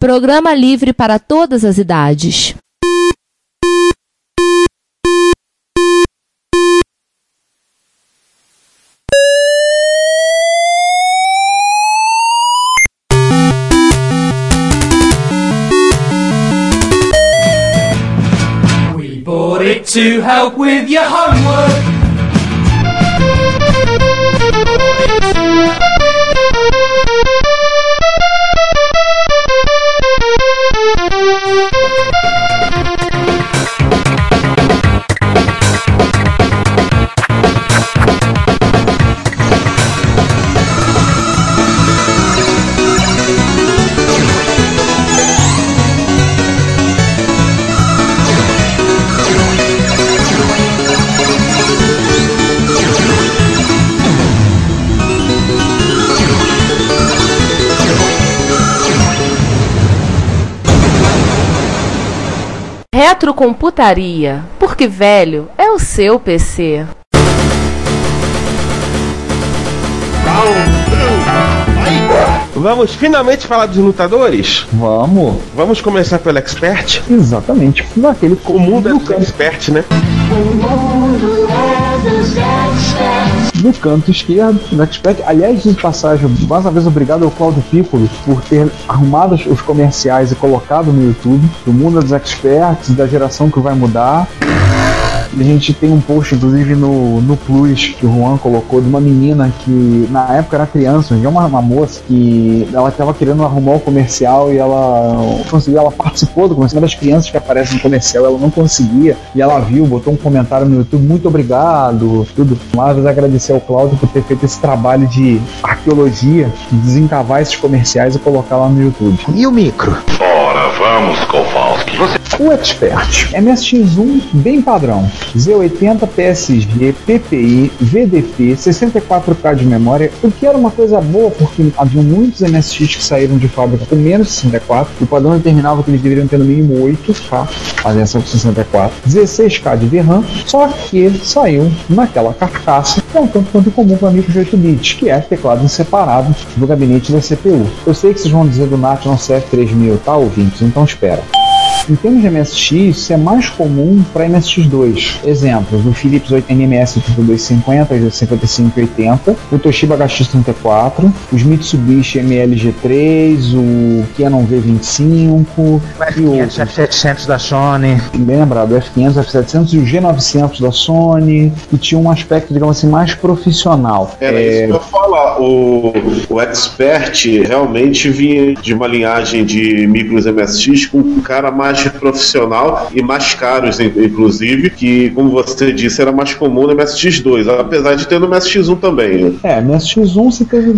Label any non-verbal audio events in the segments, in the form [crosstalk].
Programa livre para todas as idades. We bought it to help with your homework. Retrocomputaria, porque velho é o seu PC. Vamos finalmente falar dos lutadores? Vamos. Vamos começar pelo Expert? Exatamente. Naquele O mundo é do Expert, né? No canto esquerdo, no Expert. Aliás, de passagem, mais uma vez obrigado ao Claudio Piccolo por ter arrumado os comerciais e colocado no YouTube do mundo dos experts, da geração que vai mudar. A gente tem um post, inclusive, no, no Plus, que o Juan colocou, de uma menina que na época era criança, já uma, uma moça, que ela estava querendo arrumar o comercial e ela conseguiu, ela participou do comercial. Uma das crianças que aparece no comercial, ela não conseguia, e ela viu, botou um comentário no YouTube, muito obrigado, tudo. Mas agradecer ao Cláudio por ter feito esse trabalho de arqueologia, de desencavar esses comerciais e colocar lá no YouTube. E o micro? Ora, vamos, Kowalski. O Expert, MSX1 bem padrão, Z80, PSG, PPI, VDP, 64K de memória, o que era uma coisa boa porque havia muitos MSX que saíram de fábrica com menos de 64, o padrão determinava que eles deveriam ter no mínimo 8K, fazendo com 64, 16K de VRAM, só que saiu naquela carcaça que é um tanto quanto comum para micro de 8 bits, que é teclado separado do gabinete da CPU. Eu sei que vocês vão dizer do NAT não CF3000, tá ouvintes? Então espera. Em termos de MSX, isso é mais comum para MSX2. Exemplos: o Philips 8 NMS 8250, o 5580, o Toshiba HX34, os Mitsubishi MLG3, o Canon V25 O e o F500, F700 da Sony. bem lembrado, o F500, o F700 e o G900 da Sony, que tinha um aspecto, digamos assim, mais profissional. Era isso que eu falar. O, o Expert realmente vinha de uma linhagem de micros MSX com um cara mais profissional e mais caros, in- inclusive, que, como você disse, era mais comum no MSX2, apesar de ter no MSX1 também. né? É, MSX1 você teve,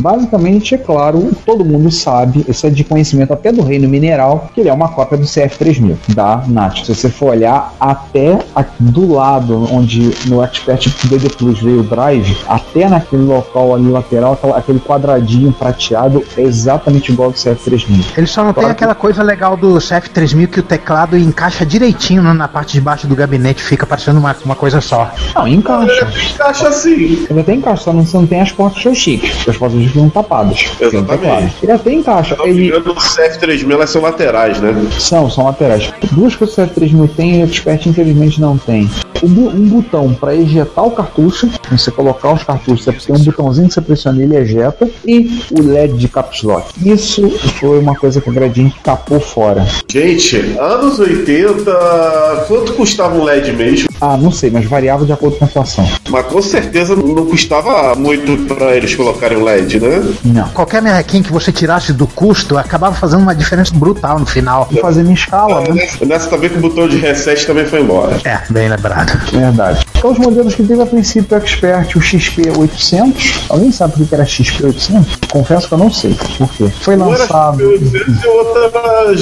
basicamente, é claro, todo mundo sabe, isso é de conhecimento até do reino mineral, que ele é uma cópia do CF3000, da NAT. Se você for olhar até aqui do lado, onde no Expert DD Plus veio o drive, até naquele local ali lateral, aquele quadradinho prateado é exatamente igual ao do CF3000. Ele só não tem Claro que- aquela coisa legal do CF3000 que o teclado encaixa direitinho na parte de baixo do gabinete, fica parecendo uma, uma coisa só. Não, encaixa. Encaixa assim. Ele até encaixa, só não, você não tem as portas joystick. As portas estão tapadas. O Exatamente. teclado. Ele até encaixa. Não Ele, o CF3000 elas são laterais, né? São, são laterais. Duas coisas que o CF3000 tem e o Expert infelizmente não tem. O bu- um botão para ejetar o cartucho, você colocar os cartuchos, você tem um botãozinho que você pressiona e ele ejeta, e o LED de caps lock. Isso foi uma coisa que a Gradiente capou fora. Gente, anos 80, quanto custava um LED mesmo? Ah, não sei, mas variava de acordo com a inflação. Mas com certeza não custava muito pra eles colocarem o LED, né? Não. Qualquer merrequinho que você tirasse do custo acabava fazendo uma diferença brutal no final. E fazendo em escala, né? Nessa, nessa também que o botão de reset também foi embora. É, bem lembrado. Verdade. Então os modelos que teve a princípio o Expert, o XP800. Alguém sabe por que era XP800? Confesso que eu não sei por quê. Foi Um era lançado. XP800 e o outro era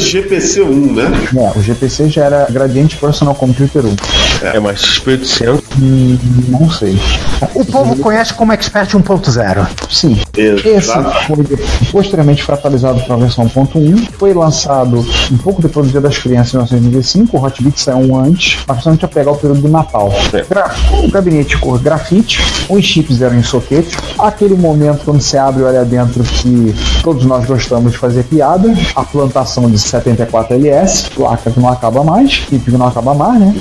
GPC1, né? É, o GPC já era Gradiente Personal Computer 1. É, mas XP800 Hum, não sei. O povo conhece como Expert 1.0. Sim. Esse Exato. foi posteriormente foi atualizado para a versão 1.1. Foi lançado um pouco depois do Dia das Crianças em 1995. O Hotbit saiu um antes, mas principalmente a pegar o período do Natal. É. Pra O gabinete cor grafite, os chips eram em soquete. Aquele momento quando você abre e olha dentro que todos nós gostamos de fazer piada. A plantação de 74LS, placa que não acaba mais, que não acaba mais, né?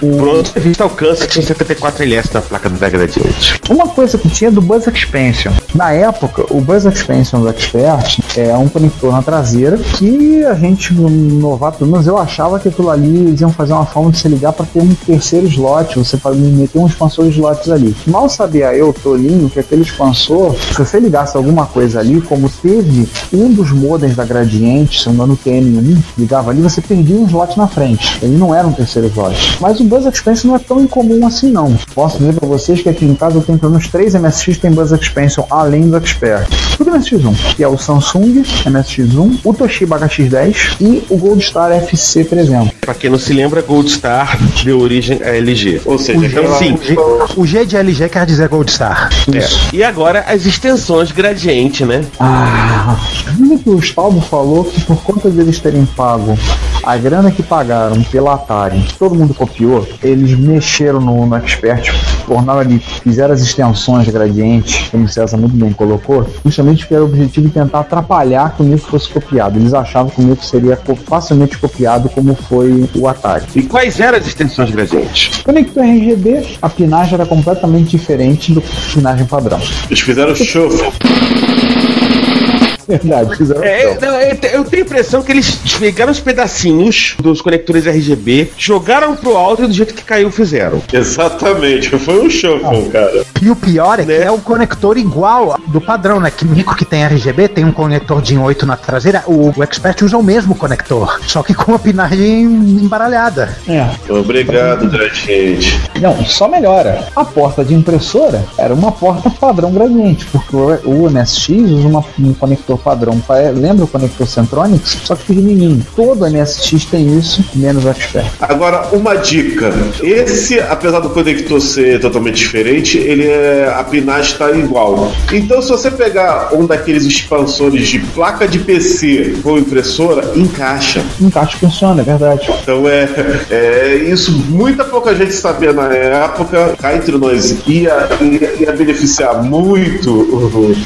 Pronto, a vista alcança tinha 74LS na placa do Mega Drive. Uma coisa que tinha do Buzz Expansion. Na época, o Buzz Expansion do Expert é um conector na traseira que a gente, novato, pelo menos eu achava que aquilo ali eles iam fazer uma forma de se ligar para ter um terceiro slot, você pode meter um expansor de slots ali. Mal sabia eu, Tolinho, que aquele expansor, se você ligasse alguma coisa ali, como teve um dos modems da Gradiente, se não me engano, o TM1, ligava ali, você perdia um slot na frente. Ele não era um terceiro slot. Mas o Buzz Expansion não é tão incomum assim, não. Posso dizer para vocês que aqui em casa eu tenho pelo menos três MSX que tem Buzz Expansion além do Expert. Tudo MSX1, que é o Samsung MSX1, o Toshiba HX10 e o Goldstar FC 300. Pra quem não se lembra, Gold Star deu origem a LG. Ou seja, O G, Então, sim. o G- o G de LG quer dizer Gold Star. É. E agora as extensões gradiente, né? Ah, lembra que o Stalbo falou que por conta deles terem pago a grana que pagaram pela Atari, todo mundo copiou, eles mexeram no, no Expert, tornaram ali, fizeram as extensões gradientes, como o César muito bem colocou, justamente que era o objetivo de tentar atrapalhar que o Nico fosse copiado. Eles achavam que o Nico seria co- facilmente copiado como foi o Atari. E quais eram as extensões gradientes? Conector RGB, a pinagem era completamente diferente do pinagem padrão. Eles fizeram shuffle. Verdade, fizeram É, eu, não, eu te- eu tenho a impressão que eles pegaram os pedacinhos dos conectores RGB, jogaram pro alto e do jeito que caiu fizeram. Exatamente, foi um shuffle, cara. E o pior é que Né? é o conector igual do padrão, né? Que o Nico que tem RGB tem um conector DIN 8 na traseira. O, o Expert usa o mesmo conector, só que com a pinagem embaralhada. É. Obrigado, Gradiente. Não, só melhora. A porta de impressora era uma porta padrão gradiente, porque o, o MSX usa uma- um conector padrão. pa- Lembra o conector Centronics? Só que pequenininho. Todo MSX tem isso, menos o Expert. Agora, uma dica. Esse, apesar do conector ser totalmente diferente, ele é, a pinagem está igual. Então, se você pegar um daqueles expansores de placa de PC com impressora, encaixa. Encaixe funciona, é verdade. Então é, é isso. Muita pouca gente sabia na época. Cá entre nós ia, ia, ia beneficiar muito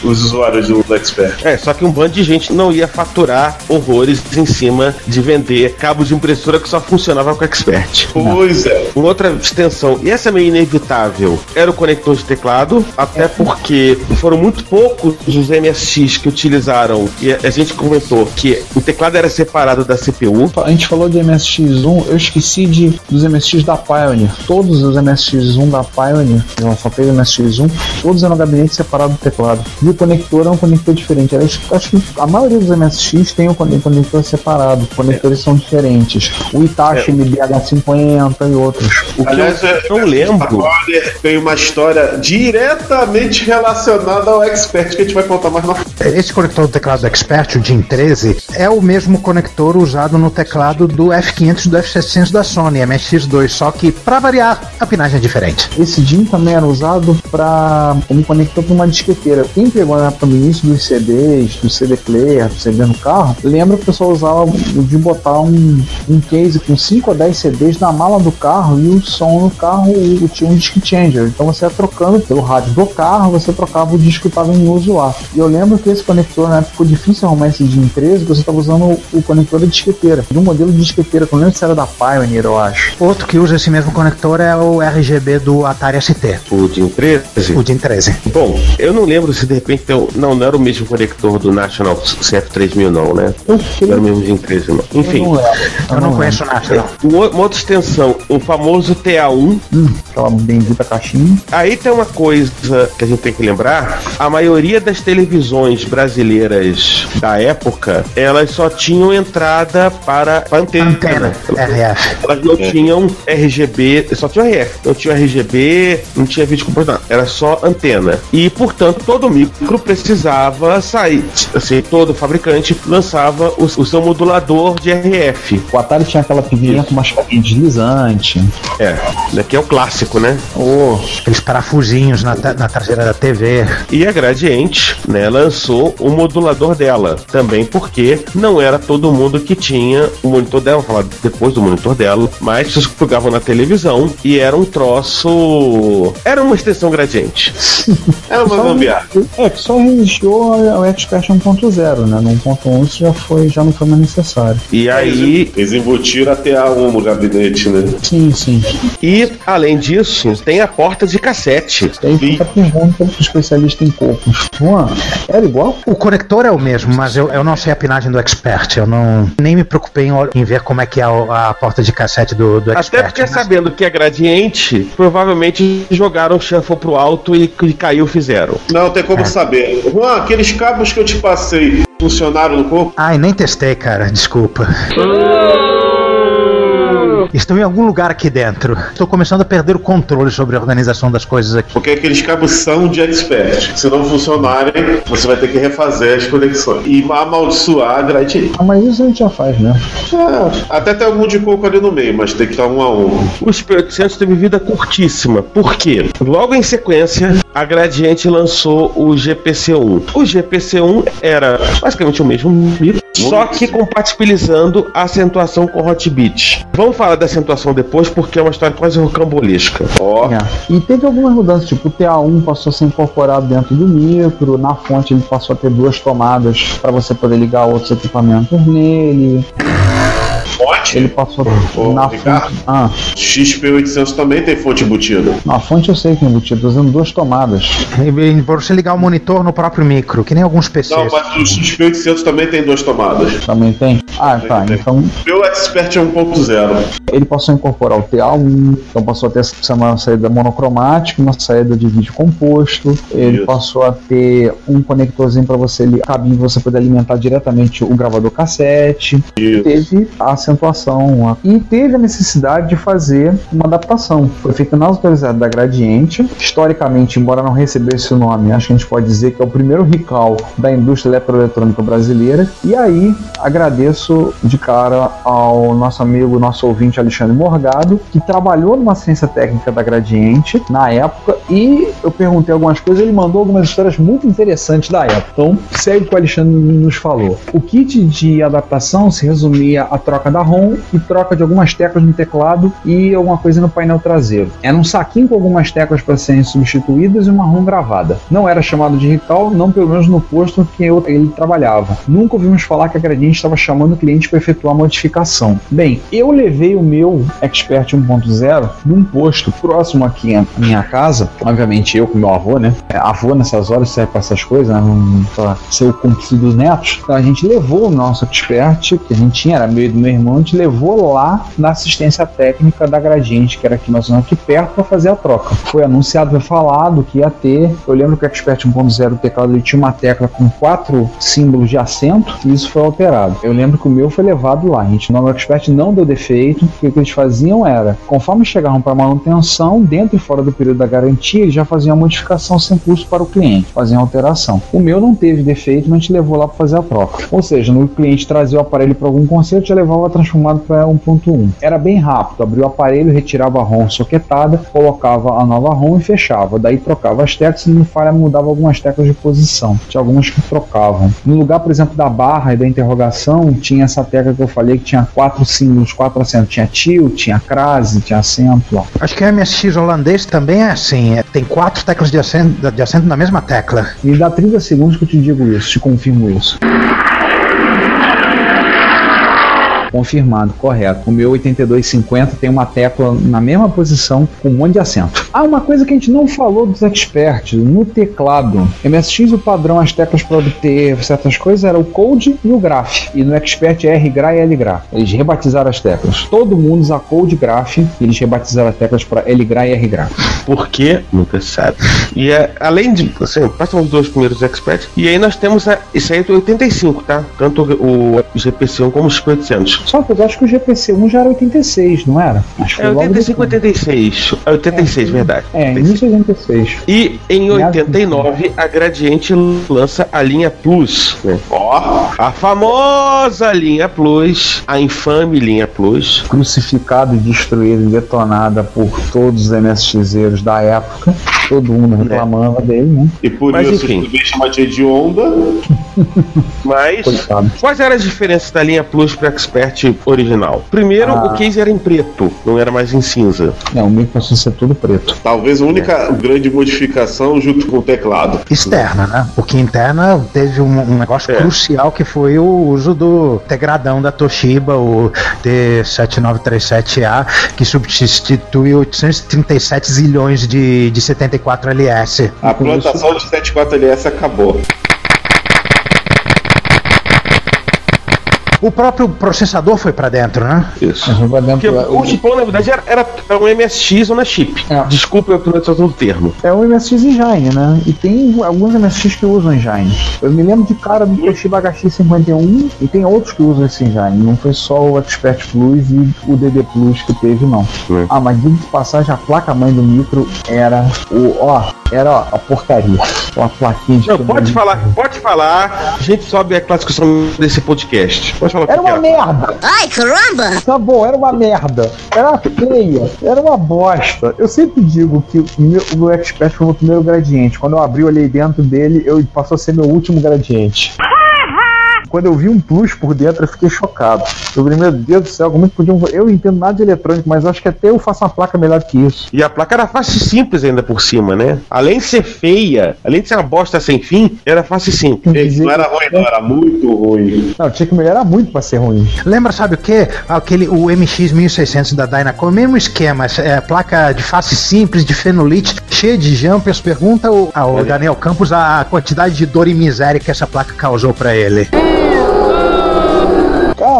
os usuários do, do Expert. É, só que um bando de gente não ia faturar horrores em cima de vender cabos de impressora que só funcionava com Expert. Pois é. Uma outra extensão, e essa é meio inevitável, era o conector de teclado, até porque foram muito poucos os MSX que utilizaram, e a gente comentou que o teclado era separado da CPU. A gente falou de MSX1, eu esqueci de, dos MSX da Pioneer. Todos os MSX1 da Pioneer, não só teve MSX1, todos eram gabinete separado do teclado. E o conector é um conector diferente. Eu Acho, que a maioria dos MSX tem o conector conector separado, os conectores são diferentes. O Itachi MBH50 e outros. O que Aliás, é- eu não lembro. A Warner tem uma história diretamente relacionada ao Expert que a gente vai contar mais na frente. Esse conector do teclado do Expert, o DIN 13, é o mesmo conector usado no teclado do F500 e do F700 da Sony, MSX2, só que, pra variar, a pinagem é diferente. Esse DIN também era usado para como conector para uma disqueteira. Quem pegou na época do início dos CDs, do CD player, do CD no carro, lembra que o pessoal usava o de botar um, um case com 5 ou 10 CDs na mala do carro e o som no carro o- tinha um disc changer. Então você ia trocando pelo rádio do carro, você trocava o disco que estava em uso lá. E eu lembro que esse conector, na época, ficou difícil arrumar esse DIN 13, você estava usando o, o conector da disqueteira. De um modelo de disqueteira, que eu não lembro se era da Pioneer, eu acho. Outro que usa esse mesmo conector é o RGB do Atari ST, O DIN 13. o DIN 13. Bom, eu não lembro se de repente não, não era o mesmo conector do National CF3000 não, né? Eu, Não era o mesmo DIN 13 não. eu Enfim, não lembro. Eu não conheço nada, não. uma uma outra extensão, o famoso TA1. Hum, aquela bendita caixinha. Aí tem uma coisa que a gente tem que lembrar: a maioria das televisões brasileiras da época, elas só tinham entrada para, para antena. Antena, RF. Elas não tinham RGB, só tinha RF, não tinha RGB, não tinha vídeo comportado, era só antena. E portanto todo micro precisava sair, assim, todo fabricante lançava o, o seu modulador de RF. O Atari tinha aquela pininha com uma chavinha deslizante. É, daqui é o clássico, né? Oh, Aqueles parafusinhos na, na traseira da TV. E a Gradiente, né, lançou o modulador dela. Também porque não era todo mundo que tinha o monitor dela, vou falar depois do monitor dela, mas que plugavam na televisão e era um troço. Era uma extensão Gradiente. Era uma gambiarra. É, que só resistiu ao ao Expert 1.0, né? No 1.1 isso já, foi, já não foi mais necessário. E aí, Eles embutiram até a 1 no gabinete, né? Sim, sim. e além disso, tem a porta de cassete. Aí fica a pergunta pro especialista em cocos. Juan, era igual? O conector é o mesmo, mas eu, eu não sei a pinagem do Expert. Eu não nem me preocupei em, em ver como é que é a, a porta de cassete do, do Expert. Até porque mas- sabendo que é gradiente, provavelmente jogaram o shuffle pro alto e, e caiu fizeram. Não tem como saber. Juan, aqueles cabos que eu te passei funcionaram no corpo? Ai, nem testei, cara. Desculpa. Estão em algum lugar aqui dentro. Estou começando a perder o controle sobre a organização das coisas aqui. Porque aqueles cabos são de expert. Se não funcionarem, você vai ter que refazer as conexões. E amaldiçoar a grade. Ah, mas isso a gente já faz, né? É, até tem algum de coco ali no meio, mas tem que estar um a um. O SP800 teve vida curtíssima. Por quê? Logo em sequência, a Gradiente lançou o GPC1. O GPC1 era basicamente o mesmo micro, só que compatibilizando a acentuação com Hot Beat. Vamos falar da acentuação depois, porque é uma história quase rocambolesca. Ó, É. E teve algumas mudanças, tipo o TA1 passou a ser incorporado dentro do micro, na fonte ele passou a ter duas tomadas para você poder ligar outros equipamentos nele. Fonte. Ele passou Ô, na Ricardo. fonte. Ah, XP800 também tem fonte embutida. na fonte eu sei que é embutido, tô usando duas tomadas. E- Pra você ligar o monitor no próprio micro, que nem alguns PCs. Não, mas o XP800 também tem duas tomadas. Também tem? Ah, tá. tem. Então Meu Expert é 1.0. ele passou a incorporar o TA1, então passou a ter essa- uma saída monocromática, uma saída de vídeo composto. Ele Isso. passou a ter um conectorzinho para você li- cabinho você poder alimentar diretamente o gravador cassete. Isso. Teve a acentuação a- e teve a necessidade de fazer uma adaptação. Foi feita na autorizada da Gradiente. Historicamente, embora não recebesse o nome, acho que a gente pode dizer que é o primeiro recall da indústria eletroeletrônica brasileira. E aí, agradeço de cara ao nosso amigo, nosso ouvinte Alexandre Morgado, que trabalhou numa ciência técnica da Gradiente na época e eu perguntei algumas coisas, ele mandou algumas histórias muito interessantes da época. Então, segue o que o Alexandre nos falou. O kit de adaptação se resumia à troca da ROM e troca de algumas teclas no teclado e alguma coisa no painel traseiro. Era um saquinho com algumas teclas para serem substituídas e uma ROM gravada. Não era chamado de recall, não pelo menos no posto que eu- ele trabalhava. Nunca ouvimos falar que a Gradiente estava chamando o cliente para efetuar a modificação. Bem, eu levei o meu Expert 1.0 num posto próximo aqui à minha casa. Obviamente eu com meu avô, né? Avô nessas horas serve para essas coisas, né? Não ser o cúmplice dos netos. Então a gente levou o nosso Expert, que a gente tinha, era meio do meu irmão, a gente levou lá na assistência técnica da Gradiente, que era aqui ou menos aqui perto, para fazer a troca. Foi anunciado, foi falado que ia ter. Eu lembro que o Expert 1.0, o teclado, ele tinha uma tecla com quatro símbolos de acento, e isso foi alterado. Eu lembro que o meu foi levado lá. A gente, no Expert não deu defeito, o que eles faziam era, conforme chegavam para manutenção, dentro e fora do período da garantia, eles já faziam a modificação sem custo para o cliente, faziam a alteração. O meu não teve defeito, mas a gente levou lá para fazer a troca. Ou seja, no cliente trazia o aparelho para algum conserto, já levava transformado para 1.1. Era bem rápido, abria o aparelho, retirava a ROM soquetada, colocava a nova ROM e fechava. Daí trocava as teclas, se não falha, mudava algumas teclas de posição. Tinha algumas que trocavam. No lugar, por exemplo, da barra e da interrogação, tinha essa tecla que eu falei que tinha quatro símbolos, quatro acentos. Tinha tilt, tinha crase, tinha acento lá. Acho que o MSX holandês também é assim. é- tem quatro teclas de acento, de acento na mesma tecla. Me dá 30 segundos que eu te digo isso, te confirmo isso. Confirmado, correto. O meu 8250 tem uma tecla na mesma posição com um monte de acento. Ah, uma coisa que a gente não falou dos experts, no teclado. MSX o padrão, as teclas para obter certas coisas era o Code e o Graph. E no Expert é R-Gra e L-Gra. Eles rebatizaram as teclas. Todo mundo usa Code Graph e eles rebatizaram as teclas para L-Gra e R-Gra. Por quê? Nunca sabe. E é, além de. Assim, passam os dois primeiros experts. E aí nós temos a, isso aí é do 85, tá? Tanto o GPC1 como o XP800. Só que eu acho que o GPC-1 já era 86, não era? Acho que É foi logo 85, depois. 86. É 86, verdade. É, 86. início de 86. E em 89, a Gradiente lança a linha Plus, né? Ó, A famosa linha Plus, a infame linha Plus. Crucificado, destruído e detonada por todos os MSXeiros da época. Todo mundo reclamava dele, né? e por Mas, isso enfim. também chama de onda. [laughs] Mas Coitado. quais eram as diferenças da linha Plus para Expert original? Primeiro, Ah. o case era em preto, não era mais em cinza. Não, o micro passou a ser tudo preto. Talvez a única grande modificação junto com o teclado. Externa, né? Porque interna teve um, um negócio É. crucial que foi o uso do tegradão da Toshiba, o D7937A, que substitui 837 zilhões de, de 74 LS. A plantação de 74LS acabou. O próprio processador foi pra dentro, né? Isso. Mas vai Porque dentro- o chipão, na verdade, era, era um MSX ou na chip. É. Desculpa a pronunciação do termo. É o MSX Engine, né? E tem alguns MSX que usam Engine. Eu me lembro de cara do Toshiba HX51 e tem outros que usam esse Engine. Não foi só o Expert Plus e o DD Plus que teve, não. É. Ah, mas diga de passagem, a placa-mãe do micro era o. Ó, era ó, a porcaria. Uma plaquinha de. Não, pode falar, pode falar. A gente sobe a classificação desse podcast. Era uma merda! Ai, caramba! Tá bom, era uma merda. Era feia. Era uma bosta. Eu sempre digo que o meu, o meu Expert foi o meu primeiro gradiente. Quando eu abri, olhei dentro dele, eu passou a ser meu último gradiente. Quando eu vi um plus por dentro, eu fiquei chocado. Eu falei, meu Deus do céu, como é que podiam. Eu não entendo nada de eletrônico, mas acho que até eu faço uma placa melhor que isso. E a placa era fácil e simples ainda por cima, né? Além de ser feia, além de ser uma bosta sem fim, era fácil e simples. Gente, não era ruim, não, era muito ruim. Não, tinha que melhorar muito pra ser ruim. Lembra, sabe o que? Aquele, o MX 1600 da Dynacom, o mesmo esquema, é, placa de face simples, de fenolite, cheia de jumpers. Pergunta ao, ao Daniel Campos a quantidade de dor e miséria que essa placa causou pra ele.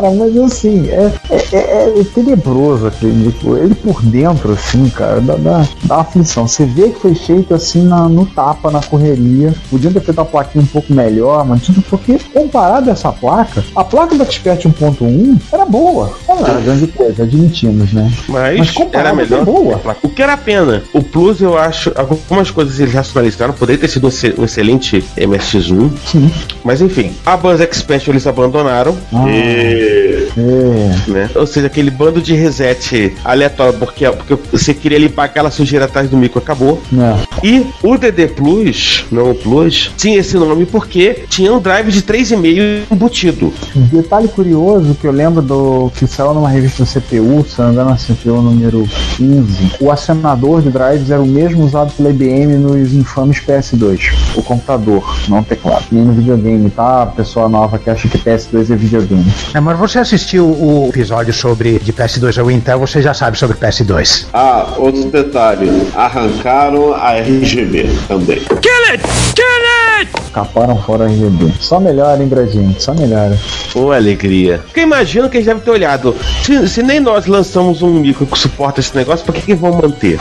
Cara, mas assim, é, é, é- é tenebroso aquele micro. Ele por dentro, assim, cara, dá, dá, dá aflição. Você vê que foi feito assim na- no tapa, na correria. Podiam ter feito uma plaquinha um pouco melhor, mas tudo porque comparado a essa placa, a placa do Expert 1.1 era boa. Não era grande coisa, admitimos, né? Mas, Mas era melhor. boa. O que era pena. O Plus, eu acho, algumas coisas eles racionalizaram. Poderia ter sido um exce- excelente MSX1. Sim. Mas enfim, a Buzz Expert eles abandonaram. Ah, E eh, é. Né? Ou seja, aquele bando de reset aleatório, porque, porque você queria limpar aquela sujeira atrás do micro, acabou. Né? E o DD Plus, não o Plus, tinha esse nome porque tinha um drive de 3,5 embutido. Detalhe curioso que eu lembro do que saiu numa revista CPU, se não me engano, a CPU número 15. O acionador de drives era o mesmo usado pela IBM nos infames PS2. O computador, não o teclado. Nem no videogame, tá? A pessoa nova que acha que PS2 é videogame. É, mas você assistiu o episódio sobre de PS2 ao Intel, você já sabe sobre PS2. Ah, outro detalhe. Arrancaram a RGB também. Caparam fora RGB. Só melhora, hein, Gradiente? Só melhora. Ô, alegria. Porque imagino que eles devem ter olhado. Se, se nem nós lançamos um micro que suporta esse negócio, por que, que vão manter?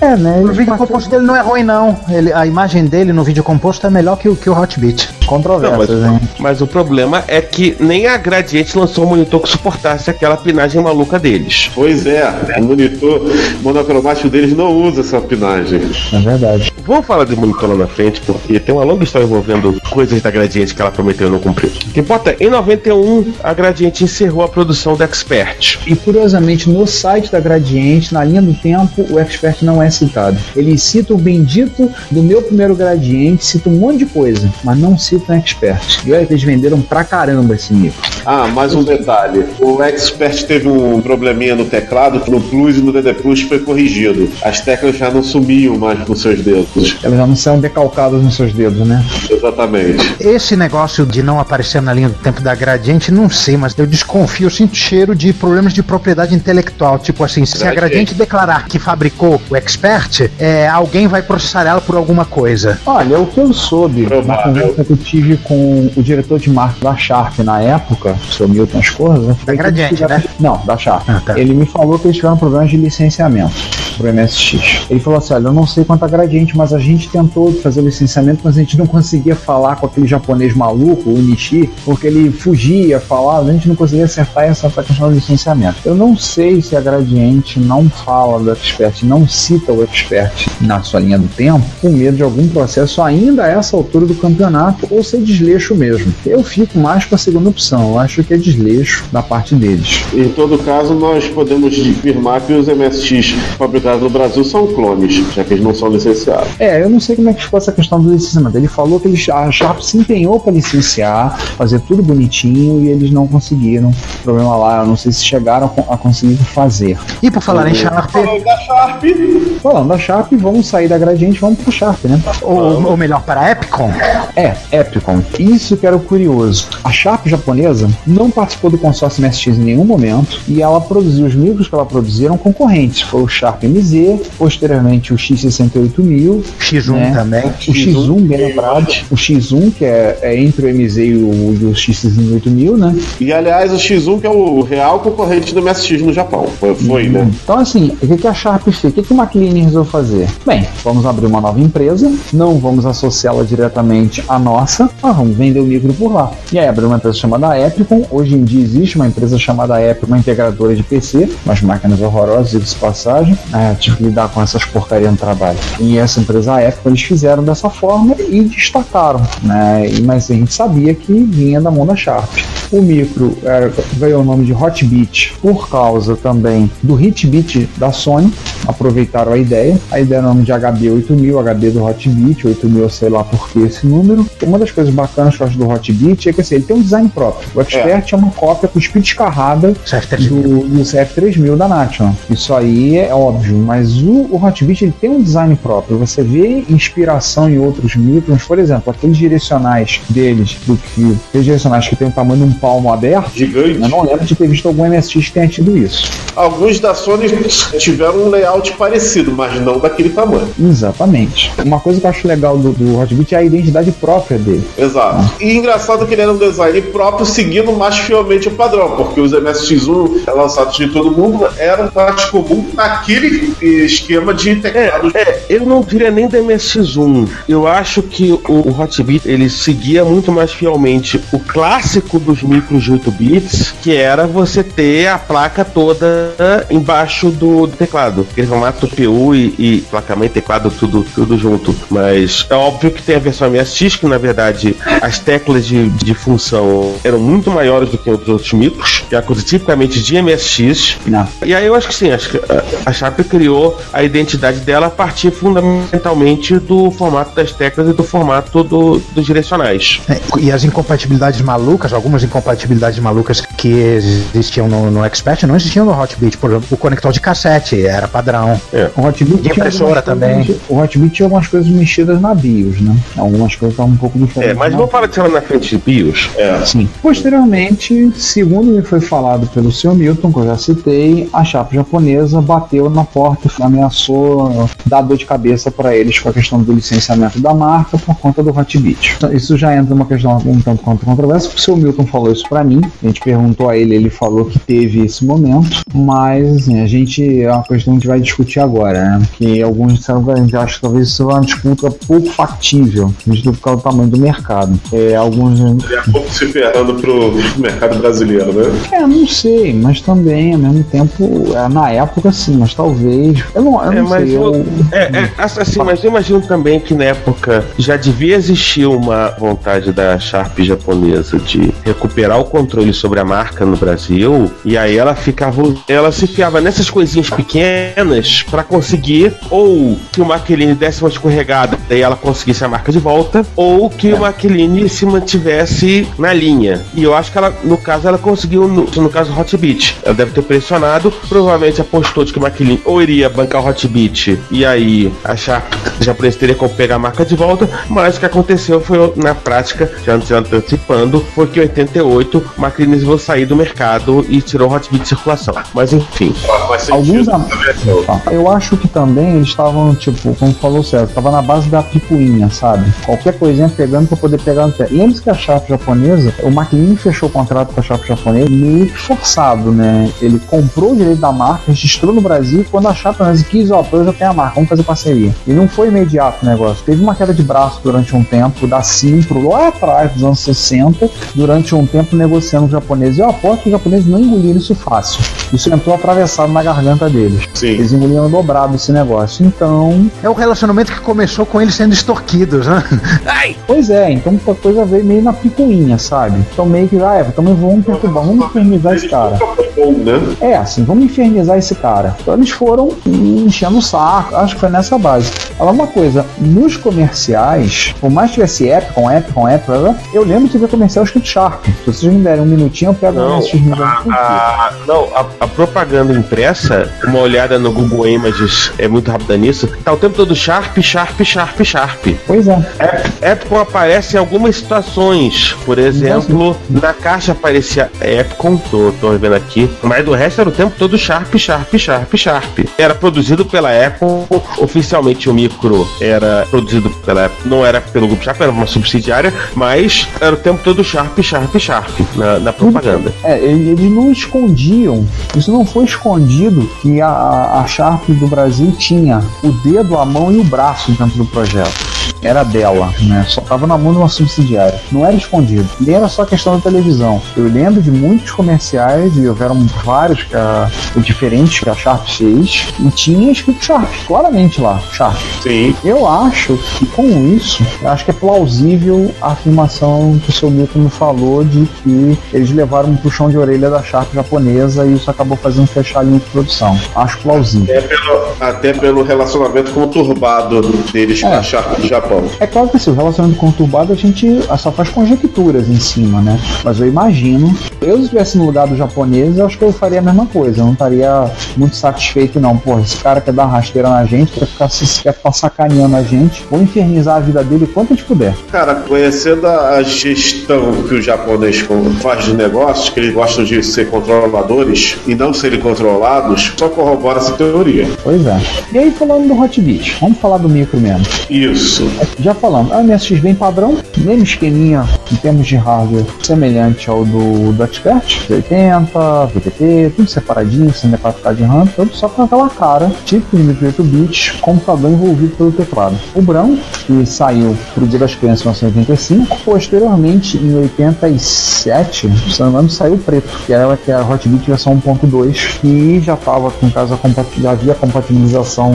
É, né? O vídeo composto dele não é ruim, não. Ele, a imagem dele no vídeo composto é melhor que o, que o Hotbit. Não, mas, mas o problema é que nem a Gradiente lançou um monitor que suportasse aquela pinagem maluca deles. Pois é, o monitor monocromático deles não usa essa pinagem. É verdade. Vamos falar de monitor lá na frente, porque tem uma longa história envolvendo dentro do coisas da Gradiente que ela prometeu e não cumpriu. O que importa, em 91, a Gradiente encerrou a produção do Expert. E curiosamente, no site da Gradiente, na linha do tempo, o Expert não é citado. Ele cita o bendito do meu primeiro Gradiente, cita um monte de coisa, mas não cita o Expert. E olha que eles venderam pra caramba esse micro. Ah, mais um detalhe. O Expert teve um probleminha no teclado, no Plus e no DD Plus foi corrigido. As teclas já não sumiam mais nos seus dedos. Elas já não são decalcadas nos seus dedos, né? Exatamente. Esse negócio de não aparecer na linha do tempo da Gradiente, não sei, mas eu desconfio, eu sinto cheiro de problemas de propriedade intelectual. Tipo assim, se a Gradiente declarar que fabricou o Expert, é, alguém vai processar ela por alguma coisa. Olha, o que eu soube na Provável. conversa que eu tive com o diretor de marketing da Sharp na época, o seu Milton Escorza. foi que Gradiente, tiveram- né? Não, da Sharp. Ah, tá. Ele me falou que eles tiveram problemas de licenciamento. pro MSX. Ele falou assim: olha, eu não sei quanto a gradiente, mas a gente tentou fazer o licenciamento, mas a gente não conseguia falar com aquele japonês maluco, o Nishi, porque ele fugia, falava, a gente não conseguia acertar essa questão do licenciamento. Eu não sei se a gradiente não fala do expert, não cita o expert na sua linha do tempo, com medo de algum processo ainda a essa altura do campeonato, ou ser desleixo mesmo. Eu fico mais com a segunda opção, eu acho que é desleixo da parte deles. Em todo caso, nós podemos afirmar que os MSX fabricados no Brasil são clones, já que eles não são licenciados. É, eu não sei como é que ficou essa questão do licenciamento. Ele falou que eles, Sharp se empenhou para licenciar, fazer tudo bonitinho e eles não conseguiram. Problema lá, eu não sei se chegaram a conseguir fazer. E por falar em Sharp. Falando da Sharp. Falando da Sharp, vamos sair da Gradiente, vamos pro Sharp, né? Ou, ou melhor, para a Epicon. É, Epicon. Isso que era o curioso. A Sharp japonesa não participou do consórcio MSX em nenhum momento e ela produziu os micros que ela produzia eram concorrentes. Foi o Sharp MZ, posteriormente o X68000. X1 né? também. O X1, bem lembrado. O X1, que é, é entre o MZ e o, e o X68000, né? E aliás, o X1 que é o real concorrente do MSX no Japão. Foi, né? Então, assim, o que, que a Sharp fez? O que, que o McLean resolveu fazer? Bem, vamos abrir uma nova empresa, não vamos associá-la diretamente à nossa, mas vamos vender o micro por lá. E aí abriu uma empresa chamada Epicon. Hoje em dia existe uma empresa chamada Epicon, uma integradora de PC, umas máquinas horrorosas, de passagem. É, tive que lidar com essas porcarias no trabalho. E essa empresa Epicon eles fizeram dessa forma e destacaram, né? Mas a gente sabia que vinha da mão da Sharp. O micro é, ganhou o nome de Hotbit por causa também do Hitbit da Sony. Aproveitaram a ideia. A ideia é o nome de HB8000, HB do Hotbit, 8000 sei lá por que esse número. Uma das coisas bacanas que eu acho do Hotbit é que assim, ele tem um design próprio. O Expert é, é uma cópia com speed escarrada do, do CF3000 da National. Isso aí é óbvio, mas o, o Hotbit ele tem um design próprio. Você vê inspiração em outros micros, por exemplo, aqueles direcionais deles, do que aqueles direcionais que tem o tamanho de um palmo aberto. Gigante. Eu não lembro de ter visto algum MSX que tenha tido isso. Alguns da Sony tiveram um layout parecido, mas não daquele tamanho. Exatamente. Uma coisa que eu acho legal do, do Hotbit é a identidade própria dele. Exato. E engraçado que ele era um design próprio, seguindo mais fielmente o padrão, porque os MSX1 lançados de todo mundo eram parte comum naquele esquema de teclados. É, é, eu não diria nem do MSX1. Eu acho que o, o Hotbit ele seguia muito mais fielmente o clássico dos micros de 8 bits, que era você ter a placa toda embaixo do, do teclado. Aquele formato PU e, e placa-mãe, teclado, tudo, tudo junto. Mas é óbvio que tem a versão MSX, que na verdade as teclas de, de função eram muito maiores do que outros outros micros, que é a coisa tipicamente de MSX. Não. E aí eu acho que sim, acho que a, a Sharp criou a identidade dela a partir fundamentalmente do formato das teclas e do formato do, dos direcionais. É, e as incompatibilidades malucas, algumas incompatibilidades malucas que existiam no, no Expert não existiam no Hotbit. Por exemplo, o conector de cassete era padrão. É. O Hotbit De impressora também. Coisas, o Hotbit tinha algumas coisas mexidas na BIOS, né? Algumas coisas estavam um pouco diferentes. É, mas vamos falar disso na frente de BIOS. É. Sim. Posteriormente, segundo me foi falado pelo seu Milton, que eu já citei, a chapa japonesa bateu na porta e ameaçou dar dor de cabeça para eles com a questão do licenciamento da marca por conta do Hotbit. Então, isso já entra numa questão um tanto quanto controversa, o seu Milton falou isso para mim, a gente perguntou a ele, ele falou que teve esse momento, mas assim, a gente, é uma questão que a gente vai discutir agora, né? Que alguns disseram que a gente acha que talvez isso seja uma disputa pouco factível, visto por causa do tamanho do mercado. É, alguns a pouco se ferrando pro mercado brasileiro, né? É, não sei, mas também, ao mesmo tempo, é, na época sim, mas talvez. Eu não, eu É, não mas sei. eu, Eu, é, é, assim, mas eu imagino também que na época já devia existir uma vontade da Sharp japonesa de recuperar o controle sobre a marca no Brasil, e aí ela ficava, ela se fiava nessas coisinhas pequenas pra conseguir ou que o Maquiline desse uma escorregada e ela conseguisse a marca de volta, ou que o Maquiline se mantivesse na linha. E eu acho que ela, no caso, ela conseguiu, no, no caso do Hotbit. Ela deve ter pressionado, provavelmente apostou de que o Maquiline ou iria bancar o Hotbit e aí a Sharp japonesa teria como pegar a marca de volta, mas o que aconteceu foi, na prática, já antecipando, foi que em 98, Macrinus vai sair do mercado e tirou o Hotbit de circulação. Mas enfim. Alguns am- Eu acho que também eles estavam, tipo, como falou o César, tava na base da picuinha, sabe? Qualquer coisinha pegando pra poder pegar no pé. Lembre-se que a Sharp japonesa, o McLean fechou o contrato com a Sharp japonesa meio forçado, né? Ele comprou o direito da marca, registrou no Brasil, quando a Sharp japonesa quis, ó, eu já tenho a marca, vamos fazer parceria. E não foi imediato o negócio. Teve uma queda de braço durante um tempo, da Simpro, lá atrás, dos anos 60, durante um tempo negociando com japoneses. Eu aposto que os japoneses não engoliram isso fácil. Isso entrou atravessado na garganta deles. Sim. Eles engoliram dobrado esse negócio. Então, É o relacionamento que começou com eles sendo extorquidos, né? pois é, então a coisa veio meio na picuinha, sabe? Então meio que, ah, é, também vamos perturbar, vamos infernizar esse cara. Bom, né? É, assim, vamos infernizar esse cara. Então eles foram enchendo o saco, acho que foi nessa base. Agora, uma coisa, nos comerciais, por mais que tivesse Epcon, Epcon, Epcon, eu lembro de ver comercial escrito Sharp. Se vocês me derem um minutinho, eu pego Não, minutos. a, a- não, a, a propaganda impressa, uma olhada no Google Images é muito rápida nisso, tá o tempo todo Sharp, Sharp, Sharp, Sharp. Pois é. Epcon aparece em algumas situações. Por exemplo, na caixa aparecia Epcon, tô, tô vendo aqui, mas do resto era o tempo todo Sharp, Sharp, Sharp, Sharp. Era produzido pela Epcon, oficialmente o micro era produzido pela Epcon, não era pelo grupo Sharp, era uma subsidiária, mas era o tempo todo Sharp, Sharp, Sharp na, na propaganda. É, ele- eles não escondiam, isso não foi escondido que a, a Sharp do Brasil tinha o dedo, a mão e o braço dentro do projeto. Era dela, né? Só tava na mão de uma subsidiária. Não era escondido. Nem era só questão da televisão. Eu lembro de muitos comerciais, e houveram vários que a, diferentes que a Sharp fez, e tinha escrito Sharp, claramente lá, Sharp. Sim. Eu acho que com isso, acho que é plausível a afirmação que o seu Milton me falou de que eles levaram um puxão de orelha da Sharp japonesa e isso acabou fazendo fechar a linha de produção. Acho plausível. É pelo- até pelo relacionamento conturbado deles com É. a Sharp do Japão. É claro que assim, o relacionamento conturbado a gente só faz conjecturas em cima, né? Mas eu imagino, eu se estivesse no lugar do japonês, eu acho que eu faria a mesma coisa. Eu não estaria muito satisfeito, não. Pô, esse cara quer dar rasteira na gente, quer ficar, quer ficar sacaneando a gente. Vou infernizar a vida dele quanto a gente puder. Cara, conhecendo a gestão que o japonês faz de negócios, que eles gostam de ser controladores e não serem controlados, só corrobora essa teoria. Pois é. E aí, falando do Hotbit, vamos falar do micro mesmo. Isso. Já falamos, a MSX bem padrão, mesmo esqueminha em termos de hardware, semelhante ao do, do Expert, 80, VTP, tudo separadinho, sem 4K de RAM, tudo só com aquela cara, tipo de micro 8 bits, computador envolvido pelo teclado. O branco, que saiu pro Dia das Crianças em 1985, posteriormente, em 87, se não me engano, saiu o preto, que era, que era a Hotbit versão 1.2, que já estava com caso a compati- já havia compatibilização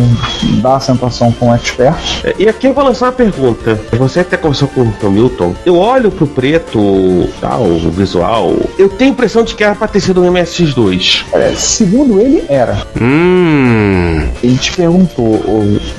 da acentuação com o Expert. É, E aqui eu vou lançar uma pergunta. Você até conversou com o Milton. Eu olho pro preto, tal, o visual. Eu tenho a impressão de que era pra ter sido um MSX2. É, segundo ele, era. Hum. Ele te perguntou,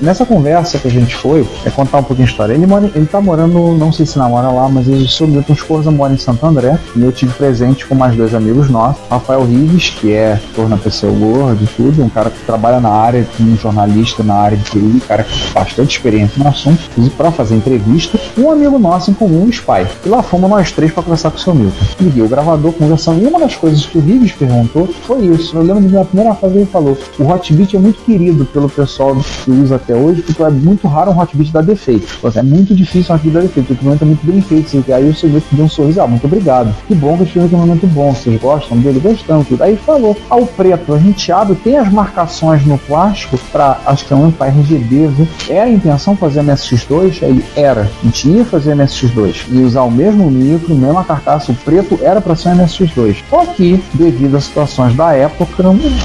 nessa conversa que a gente foi, é contar um pouquinho a história. Ele, mora, ele tá morando, não sei se namora lá, mas ele, o seu Milton Escorza mora em Santo André. E eu tive presente com mais dois amigos nossos. Rafael Rives, que é ator na PCO World e tudo, um cara que trabalha na área, um jornalista na área de TI, um cara com bastante experiência no assunto, inclusive para fazer entrevista. E um amigo nosso em comum, o Spy. E lá fomos nós três para conversar com o seu Milton. Liguei o gravador, conversando. E uma das coisas que o Rives perguntou foi isso. Eu lembro de na primeira fase ele falou: o Hotbit é muito querido pelo pessoal que usa até hoje, porque é muito raro um Hotbit dar defeito. É muito difícil um Hotbit dar defeito. O equipamento é muito bem feito. E aí o seu Milton deu um sorriso: ah, muito obrigado. Que bom que eu tive um equipamento bom. Vocês gostam dele? Gostamos. Tudo. Aí falou: ao preto, a gente abre, tem as marcações no plástico para, acho que é um para RGB. Viu? Era a intenção fazer MSX2? Aí era. A gente ia fazer MSX2 e usar o mesmo micro, mesma carcaça. O preto era para ser um MSX2. Só que, devido às situações da época,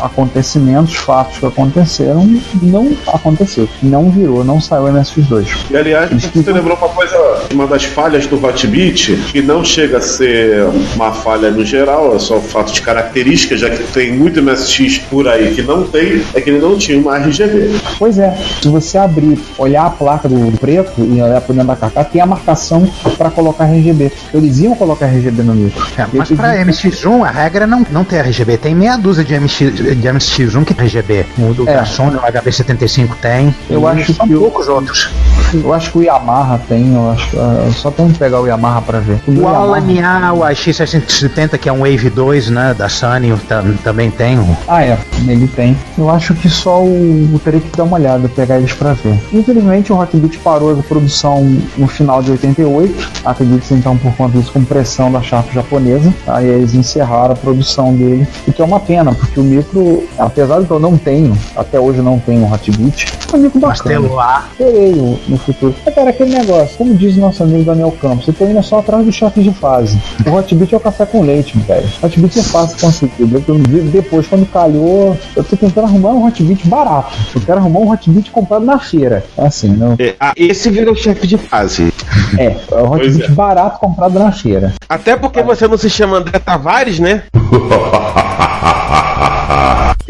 acontecimentos, fatos que aconteceram, não aconteceu. Não virou, não saiu MSX2. E aliás, você lembrou uma coisa, uma das falhas do Hotbit, que não chega a ser uma falha no geral, é só o fato de característica, já que tem muito MSX por aí que não tem, é que ele não tinha uma RGB. Pois é, se você abrir, olhar a placa do preto e olhar por dentro da carcaça, tem a marcação para colocar RGB. Eles iam colocar RGB no micro. É, mas Eu pra pedi- MX1 a regra é não, não ter RGB. Tem meia dúzia de, MX, de MX1 que tem RGB. O do É. Sony, o HB75 tem. Eu acho são que poucos outros. Eu acho que o Yamaha tem, eu acho. Eu só tenho que pegar o Yamaha pra ver. O Alania, o X670, que é um Wave 2, né, da Sunny, tam- também tem. Ah, é, ele tem. Eu acho que só o. Eu teria que dar uma olhada, pegar eles pra ver. Infelizmente, o Rockbit parou a produção no final de 88. Acredito então por conta disso, com pressão da Sharp japonesa. Aí eles encerraram a produção dele. O que é uma pena, porque o micro, apesar de que eu não tenho, até hoje não tenho um Hotbit, é um micro bacana. Martelo A. Terei o- no futuro. Mas, cara, aquele negócio, como diz nosso amigo Daniel Campos, eu tô indo só atrás do chefe de fase. O Hotbit é o café com leite, velho. Hotbit é fácil de conseguir. Eu- Depois, quando calhou, eu tô tentando arrumar um Hotbit barato. Eu quero arrumar um Hotbit comprado na feira. É assim, não. É, ah, esse vira o chefe de fase. É, é um Hotbit é. barato comprado na feira. Até porque você não se chama André Tavares, né? [laughs]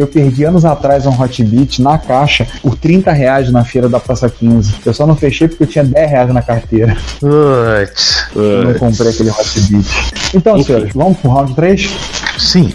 Eu perdi anos atrás um Hotbit na caixa por 30 reais na feira da Praça 15. Eu só não fechei porque eu tinha 10 reais na carteira. Putz. Eu não comprei aquele Hotbit. Então, senhores, vamos pro round 3? Sim.